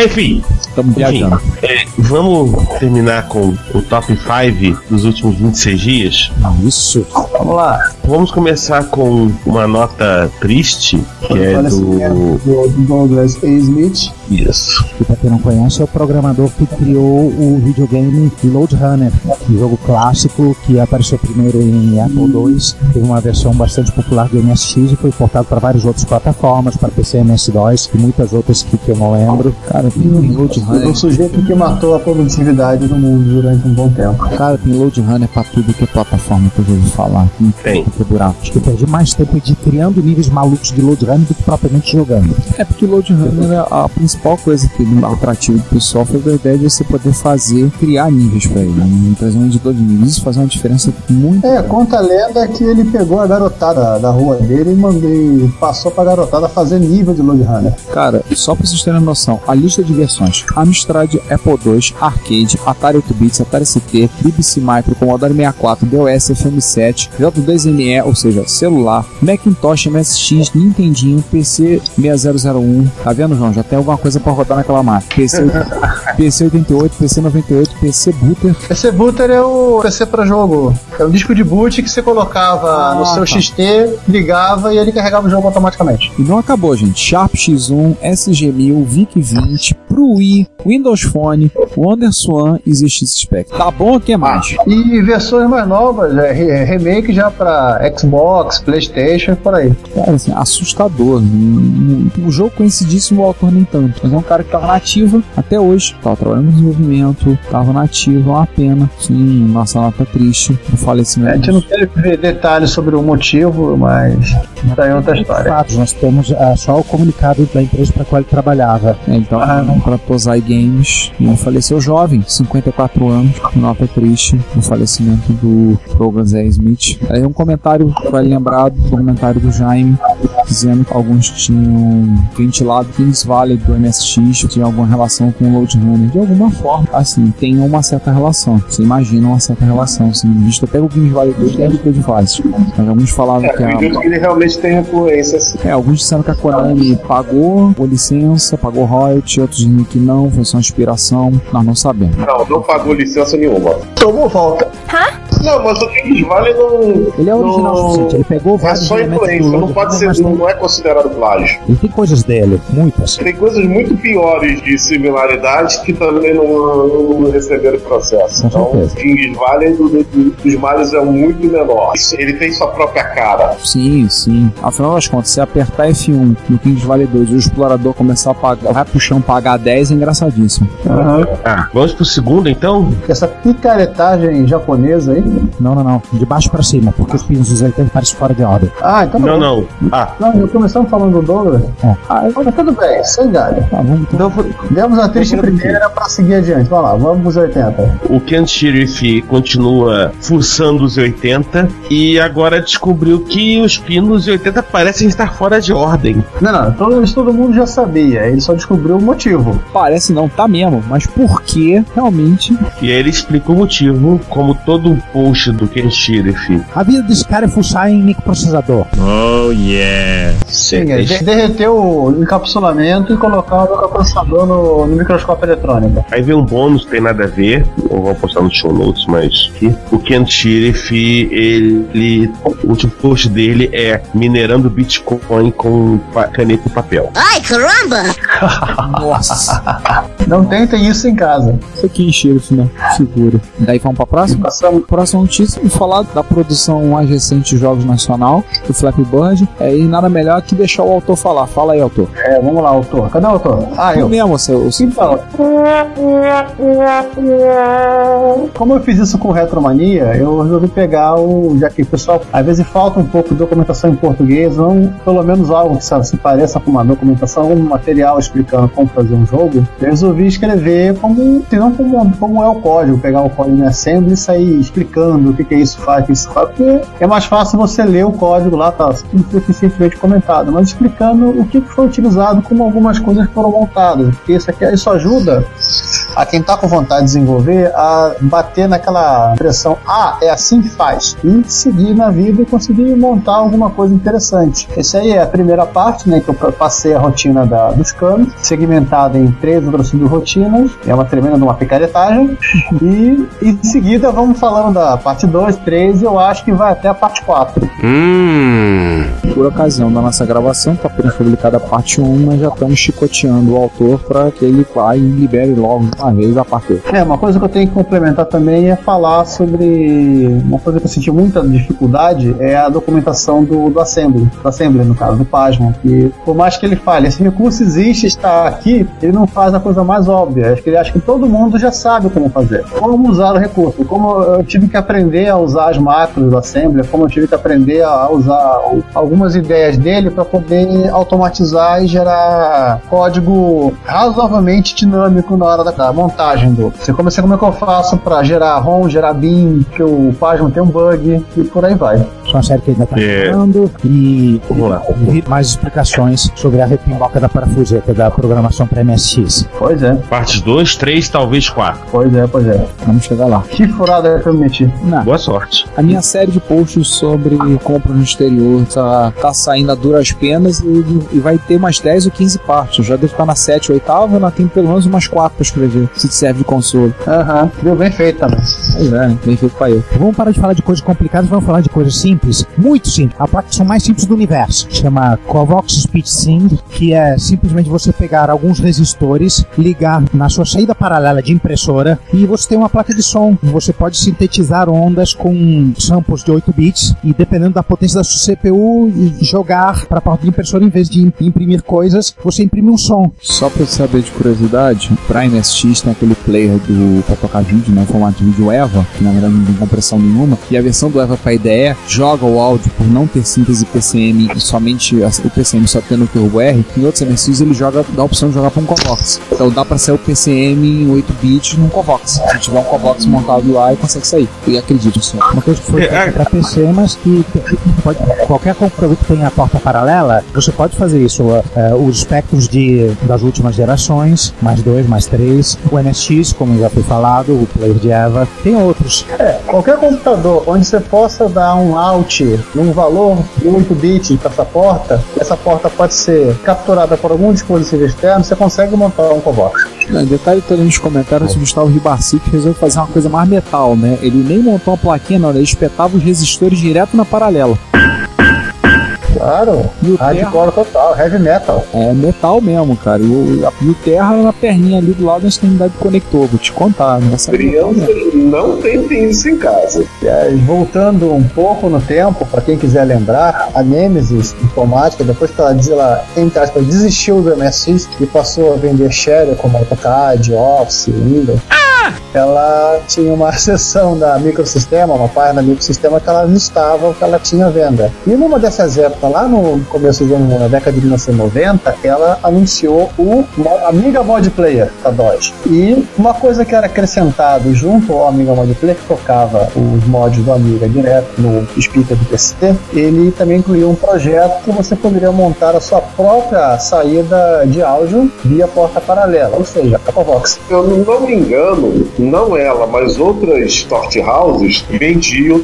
enfim, Estamos viajando. é, vamos terminar com o top 5 dos últimos 26 dias. Isso. Vamos lá. Vamos começar com uma nota triste, que é do. Do Douglas A. Smith. Isso. E pra quem não conhece, é o programador que criou o videogame Load Runner, um jogo clássico que apareceu primeiro em Apple II, teve uma versão bastante popular do MSX e foi portado para várias outras plataformas, para PC, MS-DOS e muitas outras que, que eu não lembro. Cara, tem Load Runner. O sujeito que matou a produtividade do mundo durante um bom tempo. Cara, tem Load Runner pra tudo que é plataforma que eu ouvi falar. Tem. Que buraco. Eu perdi mais tempo de criando níveis malucos de Load Runner do que propriamente jogando. É porque o Load Runner, a principal coisa que ele atrativo do pessoal foi a ideia de você poder fazer, criar níveis pra ele. Um editor de níveis, isso faz uma diferença muito. É, conta a lenda que ele pegou a garotada da rua dele e mandei, passou pra garotada fazer nível de Load Runner. Cara, só pra vocês terem noção, a lista de versões: Amstrad, Apple II, Arcade, Atari 8-bits, Atari ST, BBC Micro, Commodore 64, DOS, FM7, J2ME, ou seja, celular, Macintosh, MSX, Nintendinho, PC 6001. Tá vendo, João? Já tem alguma coisa pra rodar naquela máquina. PC, PC 88, PC 98, PC Booter. PC Booter é o PC para jogo. É o disco de boot que você colocava Ah, no seu tá. XT, ligava e ele carregava o jogo automaticamente. E não acabou, gente. Sharp X1, SG1000, VIC-20, pro Wii, Windows Phone, WonderSwan e ZX Spec. Tá bom? O que mais? E versões mais novas, é, re- remake já pra Xbox, Playstation e por aí. Cara, assim, assustador. Um- um- O jogo conhecidíssimo, o autor nem tanto. Mas é um cara que tava nativo até hoje. Tava trabalhando no desenvolvimento, tava nativo, é uma pena. Sim, nossa nota triste. O A falecimento. gente não teve ver detalhes sobre o motivo, mas tá aí outra história. Fatos, nós temos ah, só o comunicado da empresa para qual ele trabalhava. É, tava Ah. pra Tosai Games e ele faleceu jovem, 54 anos. Nota triste o falecimento do Douglas A. Smith. Aí um comentário, vai lembrar do comentário do Jaime, dizendo que alguns tinham ventilado Kings Valley do MSX, tinha alguma relação com o Load Runner. De alguma forma, assim, tem uma certa relação. Você imagina uma certa relação, assim, visto até o Kings Valley 2 deve ter de fases. Mas alguns falavam É, que a, acredito que ele realmente tem influência assim. é, alguns disseram que a Konami pagou, pagou licença, pagou royalty, outros dizem que não, foi só inspiração, nós não sabemos. Não, não pagou licença nenhuma. Tomou volta. Não, mas o Kings Valley não. Ele é original o não- suficiente, ele pegou É vários só elementos do influência, não pode ser, não, não é considerado plágio. Ele tem coisas dele, muitas. Tem coisas muito piores de similaridade que também não, não receberam processo. Com Então, certeza. Kings Valley do, do- dos males é muito menor. Ele tem sua própria cara. Sim, sim. Afinal das contas, se apertar F1 no Kings Valley 2 e o explorador começar a pagar, vai pro chão pagar 10, é engraçadíssimo. Ah, vamos pro segundo então? Essa picaretagem japonesa aí. Não, não, não. De baixo pra cima, porque os pinos dos 80 parecem fora de ordem. Ah, então tá Não, bom. não. Ah, Não, eu começamos falando do Douglas. É. Ah, mas tudo bem, sem galho. Tá, vamos então. Demos a triste primeira pra seguir adiante. Vamos lá, vamos pros 80. o Ken Sheriff continua fuçando os 80 e agora descobriu que os pinos 80 parecem estar fora de ordem. Não, não, todo, isso todo mundo já sabia. Ele só descobriu o motivo. Parece não, tá mesmo. Mas por que realmente? E aí ele explica o motivo, como todo o post do Ken Sheriff. A vida desse cara é fuçar em microprocessador. Sim, ele de- derreteu o encapsulamento e colocar o microprocessador no, no microscópio eletrônico. Aí vem um bônus, tem nada a ver, não vou postar no show notes, mas aqui. o Ken Sheriff, ele. O último post dele é minerando Bitcoin com caneta e papel. Nossa. Não tentem isso em casa. Isso aqui encheram, né? Segura. Daí vamos pra próxima? Passamos. Próxima notícia, vamos falar da produção mais recente de jogos nacional, do Flappy Bird. É, e nada melhor que deixar o autor falar. Fala aí, autor. É, vamos lá, autor. Cadê o autor? Ah, Eu mesmo, seu. seu- Então, como eu fiz isso com Retromania, eu resolvi pegar o. Já que o pessoal às vezes falta um pouco de documentação em português, ou pelo menos algo que se, se pareça com uma documentação, algum material explicando como fazer um jogo, eu resolvi escrever como. Se não como, como é o código, pegar o código em assembly e sair explicando o que, que isso faz, o que isso faz, porque é mais fácil você ler o código lá, tá suficientemente comentado, mas explicando o que que foi utilizado, como algumas coisas foram montadas, porque isso aqui isso ajuda a quem tá com vontade de desenvolver a bater naquela impressão, ah, é assim que faz, e seguir na vida e conseguir montar alguma coisa interessante. Essa aí é a primeira parte, né, que eu passei a rotina da, dos canos, segmentada em três outras rotinas, é uma tremenda de uma picaretagem, [laughs] e em seguida vamos falando da parte 2, 3, e eu acho que vai até a parte 4. Hum. Por ocasião da nossa gravação, tá apenas publicada a parte 1, mas já estamos chicoteando o autor para que ele vá e libere logo de uma vez a parte 2. É, uma coisa que eu tenho que complementar também é falar sobre uma coisa que eu senti muita dificuldade é a documentação do, do Assembly, do Assembly no caso, do Pasmo, que por mais que ele fale, esse recurso existe, está aqui, ele não faz a coisa mais óbvia, acho que ele acha que todo mundo já sabe como fazer, como usar o recurso, como eu tive que aprender a usar as macros do Assembly, como eu tive que aprender a usar algumas ideias dele para poder automatizar e gerar código razoavelmente dinâmico na hora da, da montagem do. Você começa como é que eu faço para gerar ROM, gerar bin, que o Pasmo tem um bug e por aí vai. Só uma série que ainda tá É. falando e Vamos lá. e mais explicações sobre a repimboca da parafuseta da programação para MSX. Pois é, Parte 2, 3, talvez 4. pois é, pois é. Vamos chegar lá. Que furada que eu me meti. Não. Boa sorte. A minha série de posts sobre compra no exterior tá, tá saindo a duras penas e, e vai ter umas 10 ou 15 partes. Eu já devo estar na 7 ou 8, ainda tenho pelo menos umas 4 pra escrever, se te serve de consolo. Aham, deu bem feito também. Pois é, né? bem feito pra eu. Vamos parar de falar de coisas complicadas, vamos falar de coisas simples, muito simples. A placa mais simples do universo. Chama Covox Speed Sync, que é simplesmente você pegar alguns resistores, ligar na sua saída paralela de impressora e você tem uma placa de som. Você pode sintetizar ondas com samples de 8 bits e dependendo da potência da sua CPU jogar para a porta de impressora em vez de im- imprimir coisas, você imprime um som. Só você saber de curiosidade, pra MSX tem aquele player do pra tocar vídeo, né? Formato de vídeo EVA, que na verdade não tem compressão nenhuma, e a versão do EVA pra IDE joga o áudio por não ter síntese PCM e somente o PCM só tendo o Turbo R, em outros MSX ele joga, dá a opção de jogar pra um Covox. Então dá pra sair o PCM em 8 bits num Covox. Se tiver um Covox montado lá, e consegue sair. E acredito só. Uma coisa que foi É, feita para PC, mas que pode, qualquer computador que tenha a porta paralela, você pode fazer isso. É, os espectros de, das últimas gerações, mais dois, mais três, o MSX, como já foi falado, o player de Eva, tem outros. Qualquer computador onde você possa dar um out num valor de 8 bits para essa porta, essa porta pode ser capturada por algum dispositivo externo, você consegue montar um Covox. Não, detalhe ali nos comentários o Gustavo Ribarci que resolveu fazer uma coisa mais metal, né? Ele nem montou uma plaquinha, não, ele espetava os resistores direto na paralela. Claro, E o hardcore total, heavy metal. É metal mesmo, cara. E o, e o Terra na perninha ali do lado da extremidade do conector. Vou te contar, né? Essa Crianças não tentem isso em casa. É, voltando um pouco no tempo, para quem quiser lembrar, a Nemesis Informática, depois que ela, diz- ela entre aspas, desistiu do MSX e passou a vender share como AutoCAD, Office, Windows, ela tinha uma [laughs] seção da microsistema, uma página da microsistema que ela listava o que ela tinha à venda. E numa dessas épocas, lá no começo dos anos, na década de 1990, ela anunciou o Amiga Mod Player da Dodge. E uma coisa que era acrescentado junto ao Amiga Mod Player, que tocava os mods do Amiga direto no speaker do PCT, ele também incluía um projeto que você poderia montar a sua própria saída de áudio via porta paralela, ou seja, a Covox. Eu não me engano, não ela, mas outras torch houses vendiam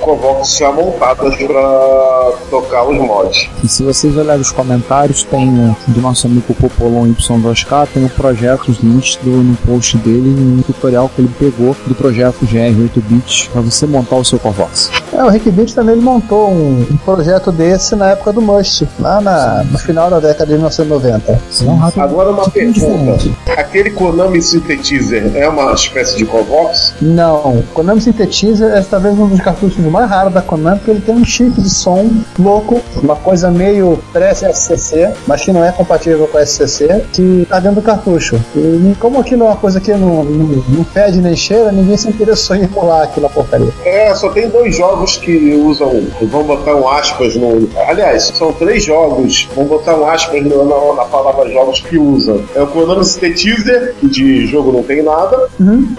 Covox já montadas para tocar os mods. E se vocês olharem os comentários, tem o do nosso amigo Popolon Y2K, tem o projeto, os links do, no post dele, um tutorial que ele pegou do projeto GR8-bits para você montar o seu Corvox. É, o Rick Beat também ele montou um, um projeto desse na época do Must, lá na- no final da década de 1990. Não, rápido, Agora uma pergunta: diferente. aquele Konami Synthetizer é uma espécie de Covox? Não, Konami Synthetizer é talvez um dos cartuchos mais raros da Konami, porque ele tem um chip de som louco, uma coisa meio pré-SCC, mas que não é compatível com SCC, que tá dentro do cartucho. E como aquilo é uma coisa que não, não, não fede nem cheira, ninguém se interessou em emular aquilo, a porcaria. É, só tem dois jogos que usam. Vamos botar um aspas no. Aliás, são três jogos. Vamos botar um aspas no- na, na palavra jogos que usam. É o Konami Synthetizer, que de jogo não tem nada.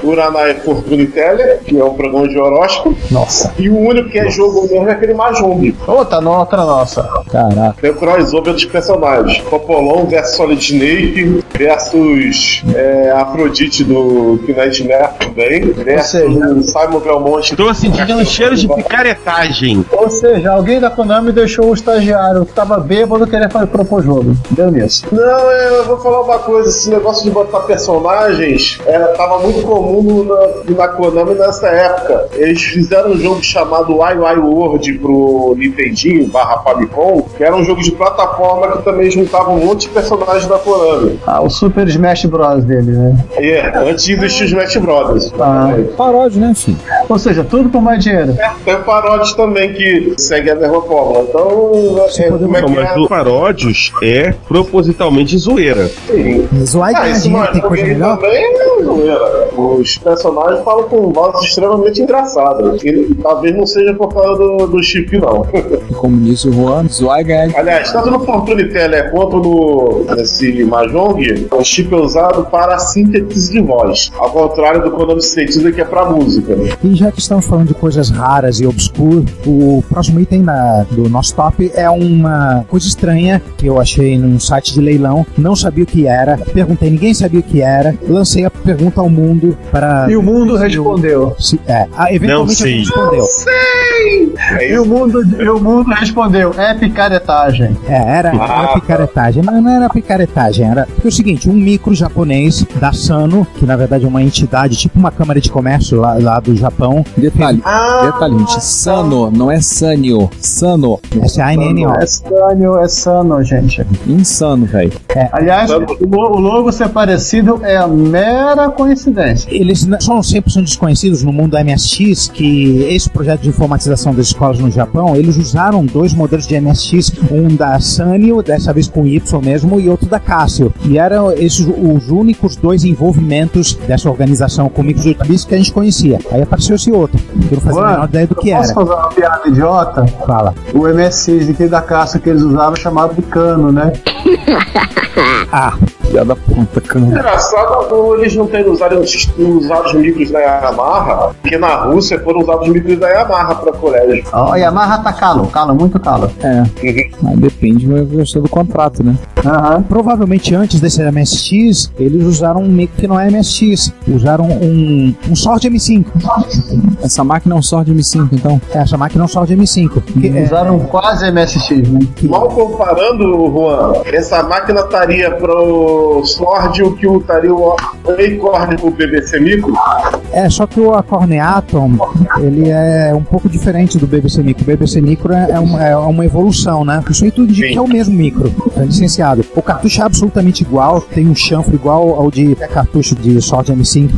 O Uranai Fortune Teller, que é um programa de horóscopo. Nossa. E o único que é jogo mesmo é aquele Mahjong. Ô, tá noutra nossa. Caraca. Tem o crossover dos personagens. Popolon versus Solid Snake versus é, Afrodite do Nightmare também. Versus seja- Simon Belmont. Tô sentindo um cheiro de picaretagem. Ou seja, alguém da Konami deixou o estagiário que tava bêbado querer fazer propor jogo. Deu nisso. Não, é, eu vou falar uma coisa, esse negócio de botar personagens é, tava muito comum na, na Konami nessa época. Eles fizeram um jogo chamado Wai Wai World pro Nintendinho barra Famicom, que era um jogo de plataforma que também juntava um monte de personagens da Konami. Ah, o Super Smash Bros. dele, né? É, antes os Smash Brothers. Ah. Paródia, né, filho? Ou seja, tudo por mais dinheiro. Tem o Paródios também que segue a mesma fórmula. Então, é, como é Não, que mas é? o Paródios é propositalmente zoeira. Sim. Zoar e Ah, isso tem melhor? também é zoeira. Os personagens falam com vozes extremamente engraçadas. E talvez não seja por causa do, do chip, não. [laughs] Como disse o Juan, e ganhar Aliás, tanto no Fortune Teller quanto no nesse Mahjong, o chip é usado para síntese de voz. Ao contrário do Konami Synthesizer, que é para música. E já que estamos falando de coisas raras e obscur, o próximo item na- do nosso top é uma coisa estranha que eu achei num site de leilão. Não sabia o que era, perguntei, ninguém sabia o que era. Lancei a pergunta ao mundo para. E o mundo respondeu. Se, é, ah, eventualmente Não sei. respondeu. É E o mundo, e o mundo respondeu: é picaretagem. É, era, era picaretagem, mas não era picaretagem, era. Porque é o seguinte, um micro japonês da Sano, que na verdade é uma entidade, tipo uma câmara de comércio lá, lá do Japão, Detalhe, Ah, detalhe, gente. Sano, não é Sanyo. Sano. S-A-N-N-O. É Sano, é Sano, gente. Insano, velho. Aliás, o lo- o logo ser parecido é a mera coincidência. Eles são 100% desconhecidos no mundo MSX, que esse projeto de informatização das escolas no Japão, eles usaram dois modelos de MSX, um da Sanyo, dessa vez com Y mesmo, e outro da Casio. E eram esses os únicos dois envolvimentos dessa organização com micros 8 bits que a gente conhecia. Aí apareceu esse outro, que eu não fazia a menor ideia do que Posso era. fazer uma piada idiota? Fala. O MSX aqui da caça que eles usavam chamado de cano, né? [laughs] Ah, Piada ponta, cana. Engraçado como eles não terem usado, usado os micros da Yamaha, porque na Rússia foram usados os micros da Yamaha para colégio. Ó, a Yamaha tá calo, calo, muito calo. É, mas depende da questão do contrato, né? Aham. provavelmente antes desse MSX, eles usaram um micro que não é MSX. Usaram um, um Sword M5. Essa máquina é um Sword M5, então. Essa máquina é um Sword M5. Que é- Usaram quase MSX, né? Mal comparando, Juan, essa máquina estaria pro Sword o que estaria o Acorn pro BBC Micro? É, só que o Acorneaton, ele é um pouco diferente do BBC Micro. O BBC Micro é, é uma, é uma evolução, né? Isso aí tudo indica que é o mesmo micro, é licenciado. O cartucho é absolutamente igual, tem um chanfre igual ao de cartucho de Sword M5.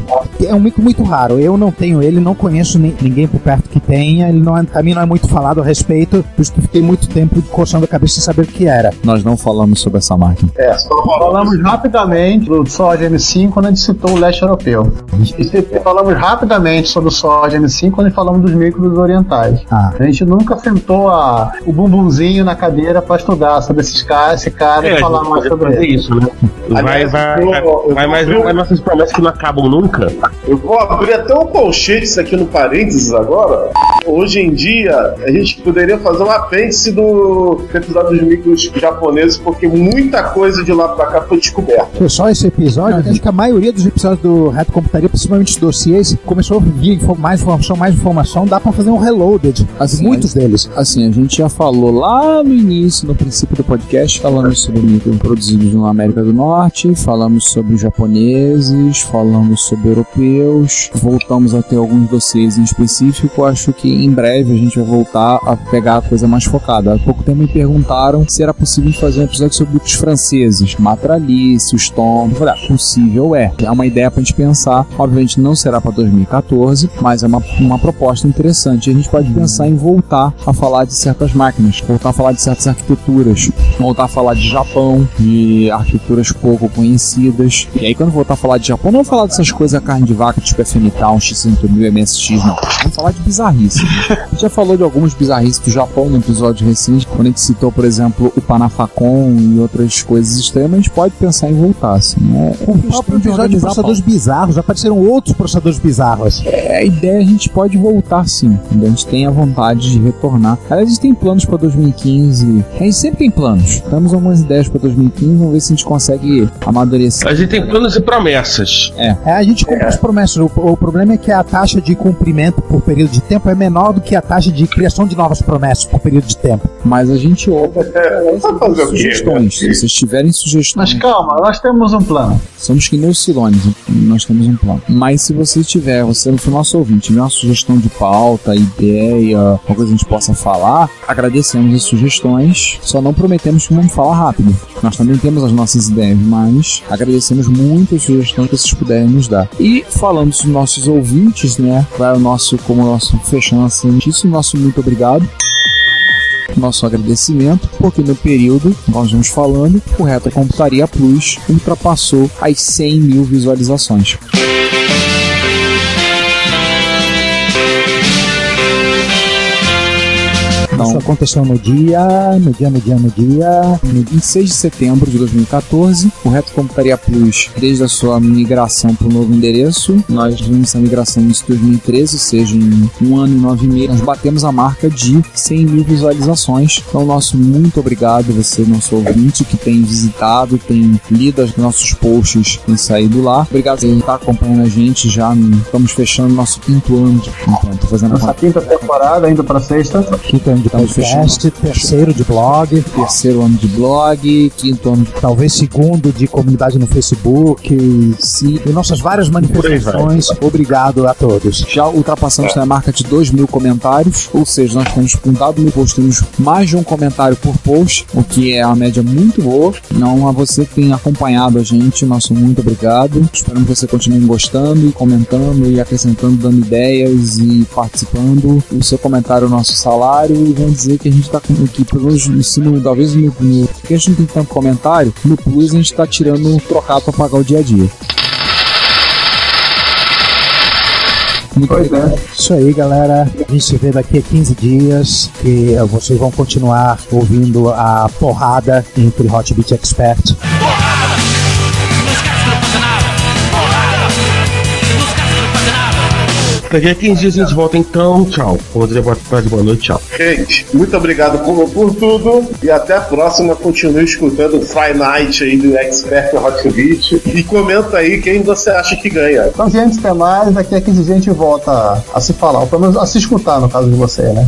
É um micro muito raro. Eu não tenho ele, não conheço ni- ninguém por perto que tenha. Ele não é, também não é muito falado a respeito, por isso que fiquei muito tempo coçando a cabeça sem saber o que era. Nós não falamos sobre essa máquina. É, só falamos rapidamente do Sword M5 quando a gente citou o leste europeu. E falamos rapidamente sobre o Sword M5 quando falamos dos micros orientais. Ah. A gente nunca sentou a, o bumbumzinho na cadeira para estudar sobre esses caras, esse cara É, e falar mais sobre fazer ele. isso, né? Vai, Aliás, vai, eu- vai, eu vai, abrir- vai nossas promessas que não acabam nunca. Eu vou abrir até um colchete aqui no parênteses agora. Hoje em dia, a gente poderia fazer um apêndice do episódio dos micros japoneses, porque muita coisa de lá pra cá foi descoberta. Foi só esse episódio? Acho que a maioria dos episódios do Reto Computaria, principalmente os dossiês, começou a vir mais informação, mais informação. Dá pra fazer um reloaded. Assim, Muitos deles. Assim, a gente já falou lá no início, no princípio do podcast, falamos sobre micro produzidos na América do Norte, falamos sobre os japoneses, falamos sobre europeus, voltamos a ter alguns dossiês em específico. Acho que em breve a gente vai voltar a pegar a coisa mais focada. Há pouco tempo me perguntaram se era possível fazer um episódio sobre os franceses, Matralice, os Tom. Falei, ah, possível é. É uma ideia pra gente pensar. Obviamente não será pra 2014, mas é uma, uma proposta interessante. A gente pode pensar em voltar a falar de certas máquinas, voltar a falar de certas arquiteturas, voltar a falar de Japão, de arquiteturas pouco conhecidas. E aí, quando voltar a falar de Japão, não vou falar dessas coisas carne de vaca, tipo um X1000, MSX, não. Vamos falar de bizarrice. A gente já falou de algumas bizarrices do Japão no episódio recente, quando a gente citou, por exemplo, o Panafacon e outras coisas extremas, a gente pode pensar em voltar, assim, né? O próprio episódio de processadores bizarros, apareceram outros processadores bizarros. É, a ideia a gente pode voltar sim, a gente tem a vontade de retornar. Aliás, a gente tem planos para 2015. A gente sempre tem planos. Temos algumas ideias para 2015, vamos ver se a gente consegue amadurecer. A gente tem planos e promessas. É. É, a gente cumpre as promessas. O, o problema é que a taxa de cumprimento por período de tempo é menor do que a taxa de criação de novas promessas por período de tempo. Mas a gente ouve É, sugestões. Se vocês tiverem sugestões, Mas calma, nós temos um plano. somos que nem os Cilones, nós temos um plano. Mas se você tiver, você no nosso ouvinte, tiver uma sugestão de pauta, ideia, alguma coisa que a gente possa falar, agradecemos as sugestões. Só não prometemos que vamos falar rápido. Nós também temos as nossas ideias, mas agradecemos muito as sugestões que vocês puderem nos dar. E falando dos nossos ouvintes, né? Vai o nosso, como o nosso fechando assim, notícia, o nosso muito obrigado nosso agradecimento, porque no período, nós vamos falando, o Reto Computaria Plus ultrapassou as 100 mil visualizações. Isso aconteceu no dia, no dia, no dia, no dia. no 26 de setembro de 2014, o Reto Computaria Plus, desde a sua migração para o novo endereço, nós vimos essa migração em 2013, ou seja, em um ano e nove meses, nós batemos a marca de 100 mil visualizações. Então, nosso muito obrigado, você, nosso ouvinte, que tem visitado, tem lido os nossos posts, tem saído lá. Obrigado por estar acompanhando a gente já. Estamos fechando nosso quinto ano de então, tô fazendo a Nossa quinta temporada, indo pra sexta. Quinto ano de Estamos podcast, terceiro de blog, terceiro ano de blog, quinto ano de talvez segundo de comunidade no Facebook. Sim. E nossas várias manifestações. Obrigado a todos. Já ultrapassamos a marca de 2 mil comentários, ou seja, nós temos com dado no post, temos mais de um comentário por post, o que é uma média muito boa. Não a você que tem acompanhado a gente, nosso muito obrigado. Esperamos que você continue gostando e comentando e acrescentando, dando ideias e participando. O seu comentário é o nosso salário e vamos dizer que a gente tá com aqui, pelo menos no ensino, talvez no, no porque a gente não tem tanto comentário, no Plus a gente tá tirando um trocado para pagar o dia a dia. Muito obrigado. Isso aí, galera. A gente se vê daqui a 15 dias. E eh, vocês vão continuar ouvindo a porrada entre Hot Beat Expert. Daqui a 15 dias a gente volta então. Tchau. Bom dia, boa tarde, boa noite, tchau. Gente, muito obrigado por, por tudo e até a próxima. Continue escutando o Friday Night aí do Expert Hot Beat e comenta aí quem você acha que ganha. Então, gente, até mais. Daqui a 15 dias a gente volta a, a se falar, ou pelo menos a se escutar, no caso de você, né?